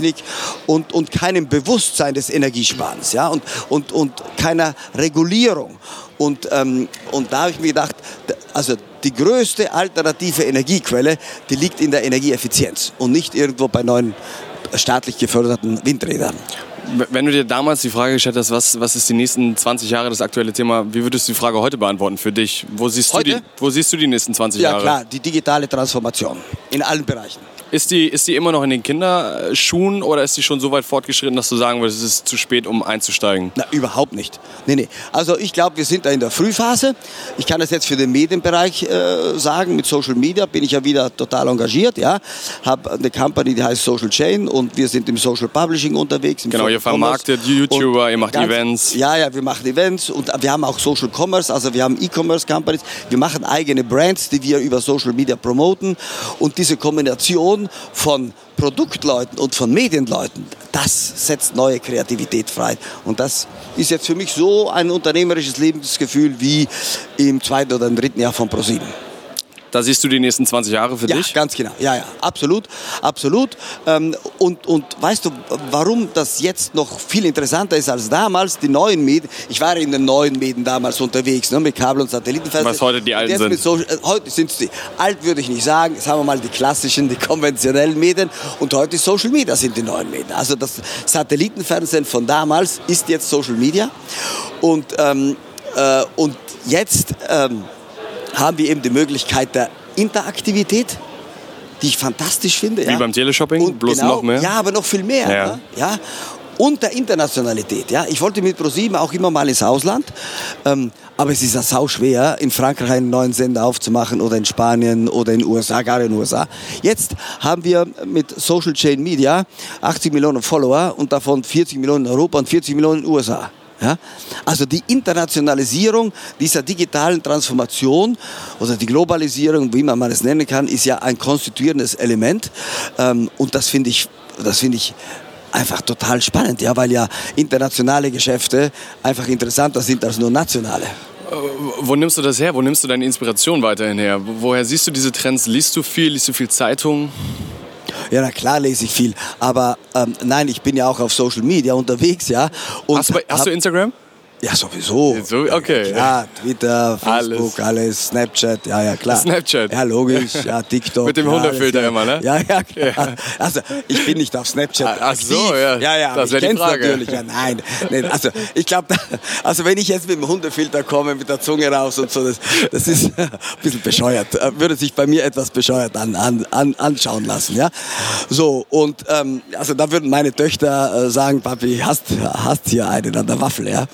und, und keinem Bewusstsein des Energiesparens ja? und, und, und keiner Regulierung. Und, ähm, und da habe ich mir gedacht, also die größte alternative Energiequelle, die liegt in der Energieeffizienz und nicht irgendwo bei neuen staatlich geförderten Windrädern. Wenn du dir damals die Frage gestellt hast, was, was ist die nächsten 20 Jahre das aktuelle Thema, wie würdest du die Frage heute beantworten für dich? Wo siehst, heute? Du, die, wo siehst du die nächsten 20 ja, Jahre? Ja klar, die digitale Transformation in allen Bereichen. Ist die, ist die immer noch in den Kinderschuhen oder ist die schon so weit fortgeschritten, dass du sagen würdest, es ist zu spät, um einzusteigen? Na, überhaupt nicht. Nee, nee. Also ich glaube, wir sind da in der Frühphase. Ich kann das jetzt für den Medienbereich äh, sagen. Mit Social Media bin ich ja wieder total engagiert. Ja, habe eine Company, die heißt Social Chain und wir sind im Social Publishing unterwegs. Genau, Social ihr vermarktet YouTuber, ihr macht ganz, Events. Ja, ja, wir machen Events und wir haben auch Social Commerce, also wir haben E-Commerce Companies. Wir machen eigene Brands, die wir über Social Media promoten und diese Kombination von Produktleuten und von Medienleuten, das setzt neue Kreativität frei. Und das ist jetzt für mich so ein unternehmerisches Lebensgefühl wie im zweiten oder im dritten Jahr von ProSieben. Da siehst du die nächsten 20 Jahre für ja, dich? ganz genau. Ja, ja, absolut, absolut. Ähm, und, und weißt du, warum das jetzt noch viel interessanter ist als damals? Die neuen Medien. Ich war in den neuen Medien damals unterwegs, ne, mit Kabel- und Satellitenfernsehen. Was heute die alten sind. Social- äh, heute sind es die, alt würde ich nicht sagen, sagen wir mal die klassischen, die konventionellen Medien. Und heute Social Media sind die neuen Medien. Also das Satellitenfernsehen von damals ist jetzt Social Media. Und, ähm, äh, und jetzt ähm, haben wir eben die Möglichkeit der Interaktivität, die ich fantastisch finde. Wie ja. beim Teleshopping, Und bloß genau, noch mehr? Ja, aber noch viel mehr. Ja. Ja. Ja. Und der Internationalität. Ja. Ich wollte mit ProSieben auch immer mal ins Ausland. Ähm, aber es ist ja sau schwer, in Frankreich einen neuen Sender aufzumachen oder in Spanien oder in den USA, gar in den USA. Jetzt haben wir mit Social Chain Media 80 Millionen Follower und davon 40 Millionen in Europa und 40 Millionen in den USA. Ja? Also die Internationalisierung dieser digitalen Transformation oder die Globalisierung, wie man es nennen kann, ist ja ein konstituierendes Element. Ähm, und das finde ich, das finde ich einfach total spannend, ja, weil ja internationale Geschäfte einfach interessanter sind als nur nationale. Wo nimmst du das her? Wo nimmst du deine Inspiration weiterhin her? Woher siehst du diese Trends? Liest du viel? Liest du viel Zeitung? Ja, na klar lese ich viel, aber ähm, nein, ich bin ja auch auf Social Media unterwegs, ja. Und Hast du, hast du hab- Instagram? Ja, sowieso. So- okay. Ja, Twitter, Facebook, Alles. alles. Snapchat, ja, ja, klar. Snapchat. Ja, logisch, ja, TikTok. Mit dem ja, immer, ne? Ja, ja, klar. Also, ich bin nicht auf Snapchat Ah, ach so, ja. Ja, ja, Das ich kenn's Frage. natürlich. Ja, nein, nein, also, ich glaube, also, wenn ich jetzt mit dem Hundefilter komme, mit der Zunge raus und so, das, das ist ein bisschen bescheuert. Äh, Würde sich bei mir etwas bescheuert an, an, an, anschauen lassen, ja. So, und, ähm, also, da würden meine Töchter äh, sagen, Papi, hast, hast hier einen an der Waffel, ja.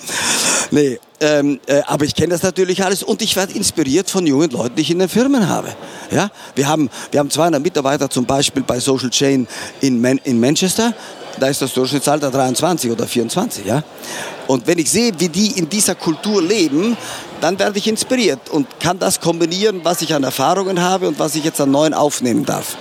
Nee, ähm, äh, aber ich kenne das natürlich alles und ich werde inspiriert von jungen Leuten, die ich in den Firmen habe. Ja? Wir, haben, wir haben 200 Mitarbeiter zum Beispiel bei Social Chain in, Man in Manchester. Da ist das Durchschnittsalter 23 oder 24. Ja? Und wenn ich sehe, wie die in dieser Kultur leben, dann werde ich inspiriert und kann das kombinieren, was ich an Erfahrungen habe und was ich jetzt an neuen aufnehmen darf.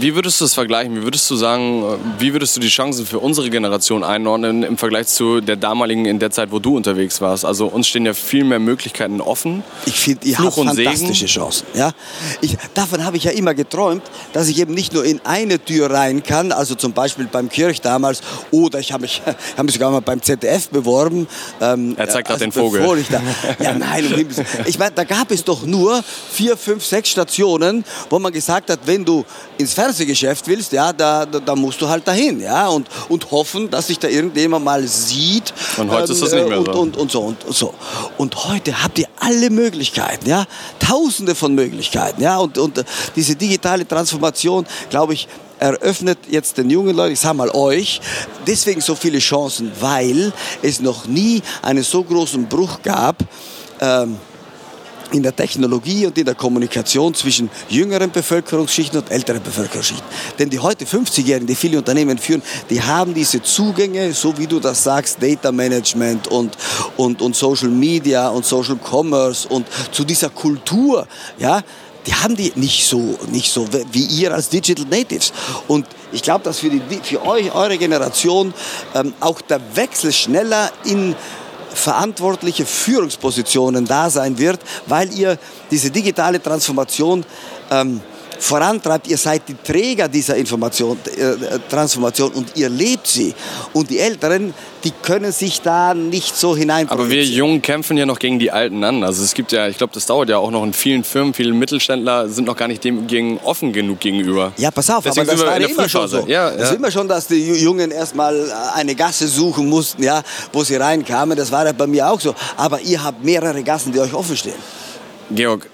Wie würdest du das vergleichen? Wie würdest du sagen, äh, wie würdest du die Chancen für unsere Generation einordnen im Vergleich zu der damaligen, in der Zeit, wo du unterwegs warst? Also uns stehen ja viel mehr Möglichkeiten offen. Ich finde, ihr Fluch habt und Segen. fantastische Chancen. Ja? Ich, davon habe ich ja immer geträumt, dass ich eben nicht nur in eine Tür rein kann, also zum Beispiel beim Kirch damals, oder ich habe mich, ich habe mich sogar mal beim ZDF beworben. Ähm, Er zeigt grad den bevor Vogel. Ich, da, ja, nein, um ich meine, da gab es doch nur vier, fünf, sechs Stationen, wo man gesagt hat, wenn du ins Fernsehgeschäft willst, ja, da, da, da musst du halt dahin, ja, und, und hoffen, dass sich da irgendjemand mal sieht. Und heute ist das nicht mehr und, so. Und, und so und, und so. Und heute habt ihr alle Möglichkeiten, ja, Tausende von Möglichkeiten, ja, und, und äh, diese digitale Transformation, glaube ich, eröffnet jetzt den jungen Leuten, ich sage mal euch, deswegen so viele Chancen, weil es noch nie einen so großen Bruch gab. Ähm, in der Technologie und in der Kommunikation zwischen jüngeren Bevölkerungsschichten und älteren Bevölkerungsschichten. Denn die heute 50-Jährigen, die viele Unternehmen führen, die haben diese Zugänge, so wie du das sagst, Data Management und, und, und Social Media und Social Commerce und zu dieser Kultur, ja, die haben die nicht so, nicht so wie ihr als Digital Natives. Und ich glaube, dass für, die, für euch, eure Generation ähm, auch der Wechsel schneller in verantwortliche Führungspositionen da sein wird, weil ihr diese digitale Transformation ähm, vorantreibt. Ihr seid die Träger dieser Information, äh, Transformation und ihr lebt sie. Und die Älteren, die können sich da nicht so hinein. Aber wir Jungen kämpfen ja noch gegen die Alten an. Also es gibt ja, ich glaube, das dauert ja auch noch in vielen Firmen, viele Mittelständler sind noch gar nicht dem gegen offen genug gegenüber. Ja, pass auf, Deswegen aber das war ja immer schon so. Ja, Das ja. ist immer schon, dass die Jungen erstmal eine Gasse suchen mussten, ja, wo sie reinkamen. Das war ja bei mir auch so. Aber ihr habt mehrere Gassen, die euch offen stehen. Georg,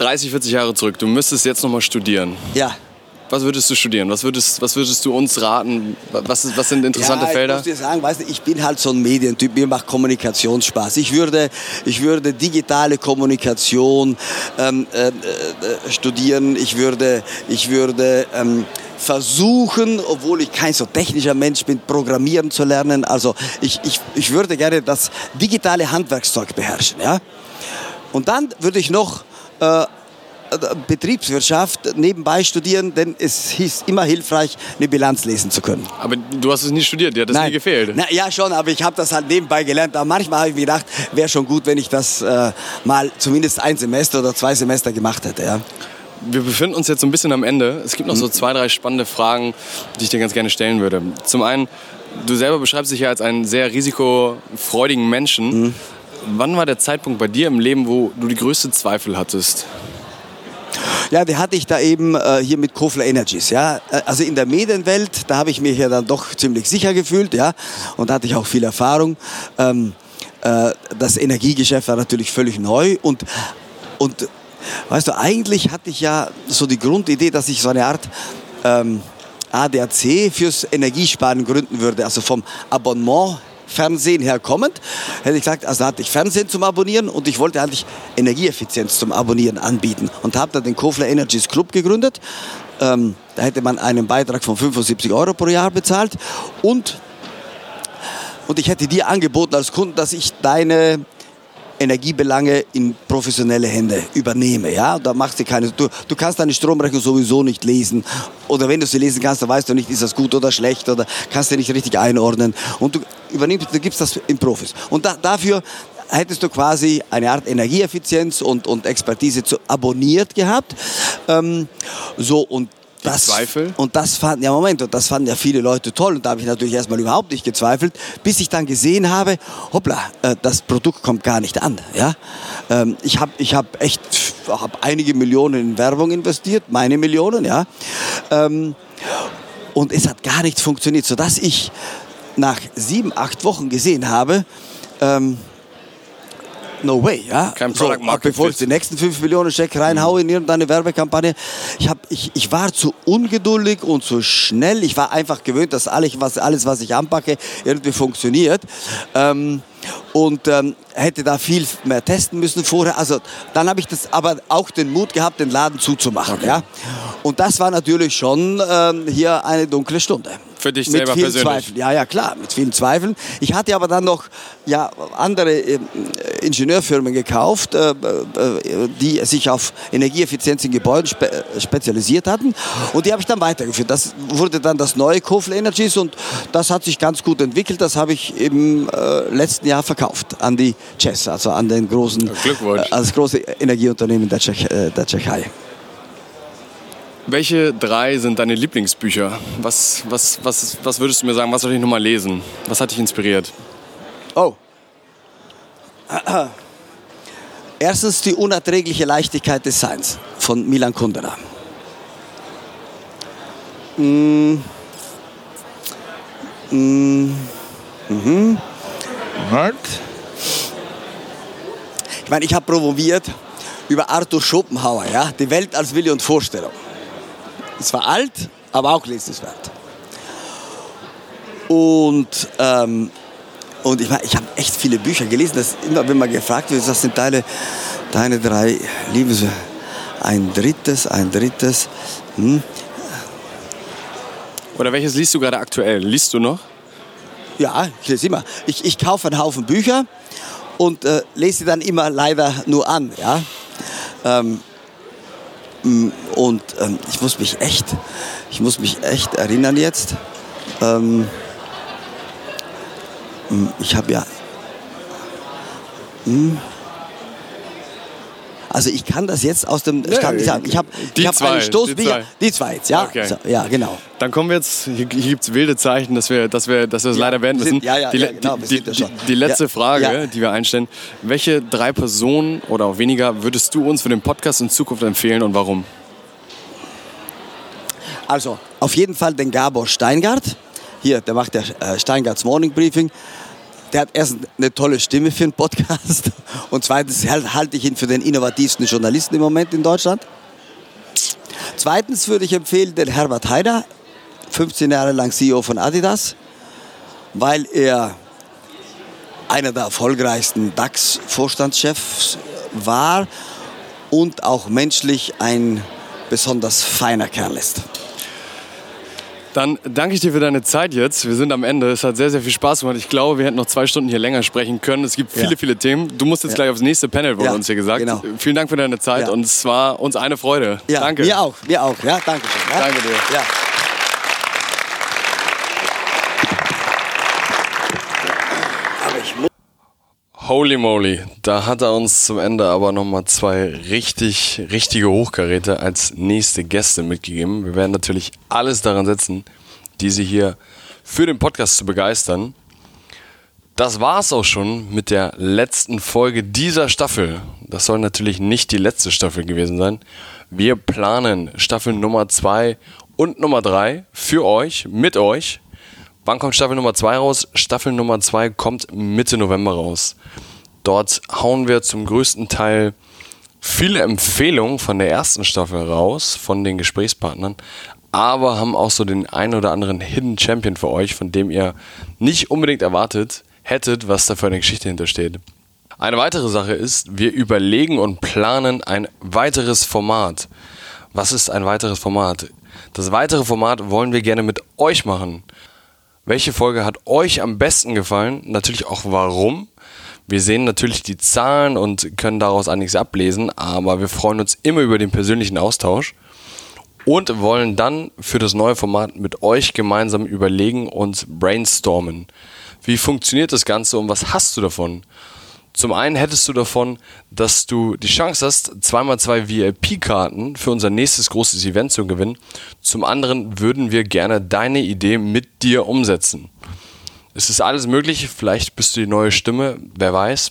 30, 40 Jahre zurück, du müsstest jetzt noch mal studieren. Ja. Was würdest du studieren? Was würdest, was würdest du uns raten? Was, ist, was sind interessante ja, Felder? Ich muss dir sagen, weißt du, ich bin halt so ein Medientyp, mir macht Kommunikation Spaß. Ich würde, ich würde digitale Kommunikation ähm, äh, äh, studieren, ich würde, ich würde ähm, versuchen, obwohl ich kein so technischer Mensch bin, Programmieren zu lernen. Also ich, ich, ich würde gerne das digitale Handwerkszeug beherrschen. Ja? Und dann würde ich noch äh, Betriebswirtschaft nebenbei studieren, denn es ist immer hilfreich, eine Bilanz lesen zu können. Aber du hast es nie studiert, dir hat das Nein. nie gefehlt. Na, ja, schon, aber ich habe das halt nebenbei gelernt. Aber manchmal habe ich mir gedacht, wäre schon gut, wenn ich das äh, mal zumindest ein Semester oder zwei Semester gemacht hätte. Ja. Wir befinden uns jetzt so ein bisschen am Ende. Es gibt noch so Mhm. zwei, drei spannende Fragen, die ich dir ganz gerne stellen würde. Zum einen, du selber beschreibst dich ja als einen sehr risikofreudigen Menschen. Mhm. Wann war der Zeitpunkt bei dir im Leben, wo du die größte Zweifel hattest? Ja, die hatte ich da eben äh, hier mit Kofler Energies. Ja. Äh, Also in der Medienwelt, da habe ich mich ja dann doch ziemlich sicher gefühlt. Ja. Und da hatte ich auch viel Erfahrung. Ähm, äh, das Energiegeschäft war natürlich völlig neu. Und, und weißt du, eigentlich hatte ich ja so die Grundidee, dass ich so eine Art... Ähm, ADAC fürs Energiesparen gründen würde, also vom Abonnement Fernsehen her kommend, hätte ich gesagt, also hatte ich Fernsehen zum Abonnieren und ich wollte eigentlich Energieeffizienz zum Abonnieren anbieten und habe dann den Kofler Energies Club gegründet. Ähm, da hätte man einen Beitrag von 75 Euro pro Jahr bezahlt und, und ich hätte dir angeboten als Kunden, dass ich deine Energiebelange in professionelle Hände übernehme. Ja? Da machst du, keine, du, du kannst deine Stromrechnung sowieso nicht lesen. Oder wenn du sie lesen kannst, dann weißt du nicht, ist das gut oder schlecht oder kannst du nicht richtig einordnen. Und du übernimmst, du gibst das in Profis. Und da, dafür hättest du quasi eine Art Energieeffizienz und, und Expertise zu, abonniert gehabt. Ähm, so und das, Zweifel? und das fanden, ja Moment, und das fanden ja viele Leute toll und da habe ich natürlich erstmal überhaupt nicht gezweifelt, bis ich dann gesehen habe, hoppla, äh, das Produkt kommt gar nicht an. Ja? Ähm, ich habe ich hab echt hab einige Millionen in Werbung investiert, meine Millionen, ja. Ähm, und es hat gar nicht funktioniert, sodass ich nach sieben, acht Wochen gesehen habe, ähm, no way, ja. Kein so, Product Market bevor ich die nächsten 5 Millionen Scheck reinhaue in irgendeine Werbekampagne. Ich, hab, ich, ich war zu ungeduldig und zu schnell. Ich war einfach gewöhnt, dass alles, was, alles, was ich anpacke, irgendwie funktioniert. Ähm, und ähm, hätte da viel mehr testen müssen vorher. Also dann habe ich das aber auch den Mut gehabt, den Laden zuzumachen. Ja? Und das war natürlich schon ähm, hier eine dunkle Stunde. Für dich mit selber vielen persönlich? Zweifeln. Ja, ja, klar, mit vielen Zweifeln. Ich hatte aber dann noch ja, andere ähm, Ingenieurfirmen gekauft, äh, äh, die sich auf Energieeffizienz in Gebäuden spe äh, spezialisiert hatten. Und die habe ich dann weitergeführt. Das wurde dann das neue Kofler Energies und das hat sich ganz gut entwickelt. Das habe ich im äh, letzten Jahr verkauft an die Chess, also an den großen, äh, als große Energieunternehmen der, Tschech, äh, der Tschechei. Welche drei sind deine Lieblingsbücher? Was, was, was, was würdest du mir sagen? Was soll ich nochmal lesen? Was hat dich inspiriert? Oh. Erstens die unerträgliche Leichtigkeit des Seins von Milan Kundera. Mm. Mm. Mhm. Ich meine, ich habe promoviert über Arthur Schopenhauer, ja, die Welt als Wille und Vorstellung. Es war alt, aber auch lesenswert. Und ähm, und ich, mein, ich habe echt viele Bücher gelesen. Das immer, wenn man gefragt wird, was sind deine, deine drei Liebes... Ein drittes, ein drittes. Hm? Oder welches liest du gerade aktuell? Liest du noch? Ja, ich lese immer. Ich, ich kaufe einen Haufen Bücher und äh, lese sie dann immer leider nur an. Ja? Ähm, m, und ähm, ich muss mich echt, ich muss mich echt erinnern jetzt. Ähm, m, ich habe ja. m, also ich kann das jetzt aus dem Stand nicht sagen. Ich habe ich hab einen die Stoßbücher. zwei. Die zwei jetzt, ja. Okay. So, ja, genau. Dann kommen wir jetzt, hier, gibt es wilde Zeichen, dass wir, dass wir, dass wir es Ja, leider sind- müssen. ja, ja, die, ja, genau, die, die, die letzte Frage, die wir einstellen. Welche drei Personen oder auch weniger würdest du uns für den Podcast in Zukunft empfehlen und warum? Also, auf jeden Fall den Gabor Steingart. Hier, der macht der äh, Steingarts Morning Briefing. Der hat erst eine tolle Stimme für einen Podcast und zweitens hal- halte ich ihn für den innovativsten Journalisten im Moment in Deutschland. Zweitens würde ich empfehlen den Herbert Haider, 15 Jahre lang CEO von Adidas, weil er einer der erfolgreichsten DAX-Vorstandschefs war und auch menschlich ein besonders feiner Kerl ist. Dann danke ich dir für deine Zeit jetzt. Wir sind am Ende. Es hat sehr, sehr viel Spaß gemacht. Ich glaube, wir hätten noch zwei Stunden hier länger sprechen können. Es gibt viele, ja. viele Themen. Du musst jetzt ja. gleich aufs nächste Panel, wurde ja, uns hier gesagt. Genau. Vielen Dank für deine Zeit und es war uns eine Freude. Ja, danke. Mir auch, mir auch. Ja, danke schön. Danke dir. Ja. Holy moly, da hat er uns zum Ende aber nochmal zwei richtig, richtige Hochkaräte als nächste Gäste mitgegeben. Wir werden natürlich alles daran setzen, diese hier für den Podcast zu begeistern. Das war es auch schon mit der letzten Folge dieser Staffel. Das soll natürlich nicht die letzte Staffel gewesen sein. Wir planen Staffel Nummer 2 und Nummer 3 für euch, mit euch. Wann kommt Staffel Nummer 2 raus? Staffel Nummer 2 kommt Mitte November raus. Dort hauen wir zum größten Teil viele Empfehlungen von der ersten Staffel raus, von den Gesprächspartnern, aber haben auch so den einen oder anderen Hidden Champion für euch, von dem ihr nicht unbedingt erwartet hättet, was da für eine Geschichte hintersteht. Eine weitere Sache ist, wir überlegen und planen ein weiteres Format. Was ist ein weiteres Format? Das weitere Format wollen wir gerne mit euch machen. Welche Folge hat euch am besten gefallen? Natürlich auch warum. Wir sehen natürlich die Zahlen und können daraus einiges ablesen, aber wir freuen uns immer über den persönlichen Austausch und wollen dann für das neue Format mit euch gemeinsam überlegen und brainstormen. Wie funktioniert das Ganze und was hast du davon? Zum einen hättest du davon, dass du die Chance hast, zweimal zwei VIP-Karten für unser nächstes großes Event zu gewinnen. Zum anderen würden wir gerne deine Idee mit dir umsetzen. Es ist alles möglich, vielleicht bist du die neue Stimme, wer weiß.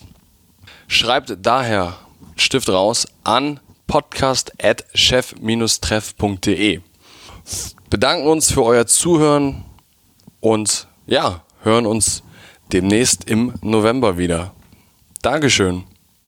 Schreibt daher Stift raus an podcast.chef-treff.de. Bedanken uns für euer Zuhören und ja, hören uns demnächst im November wieder. Dankeschön.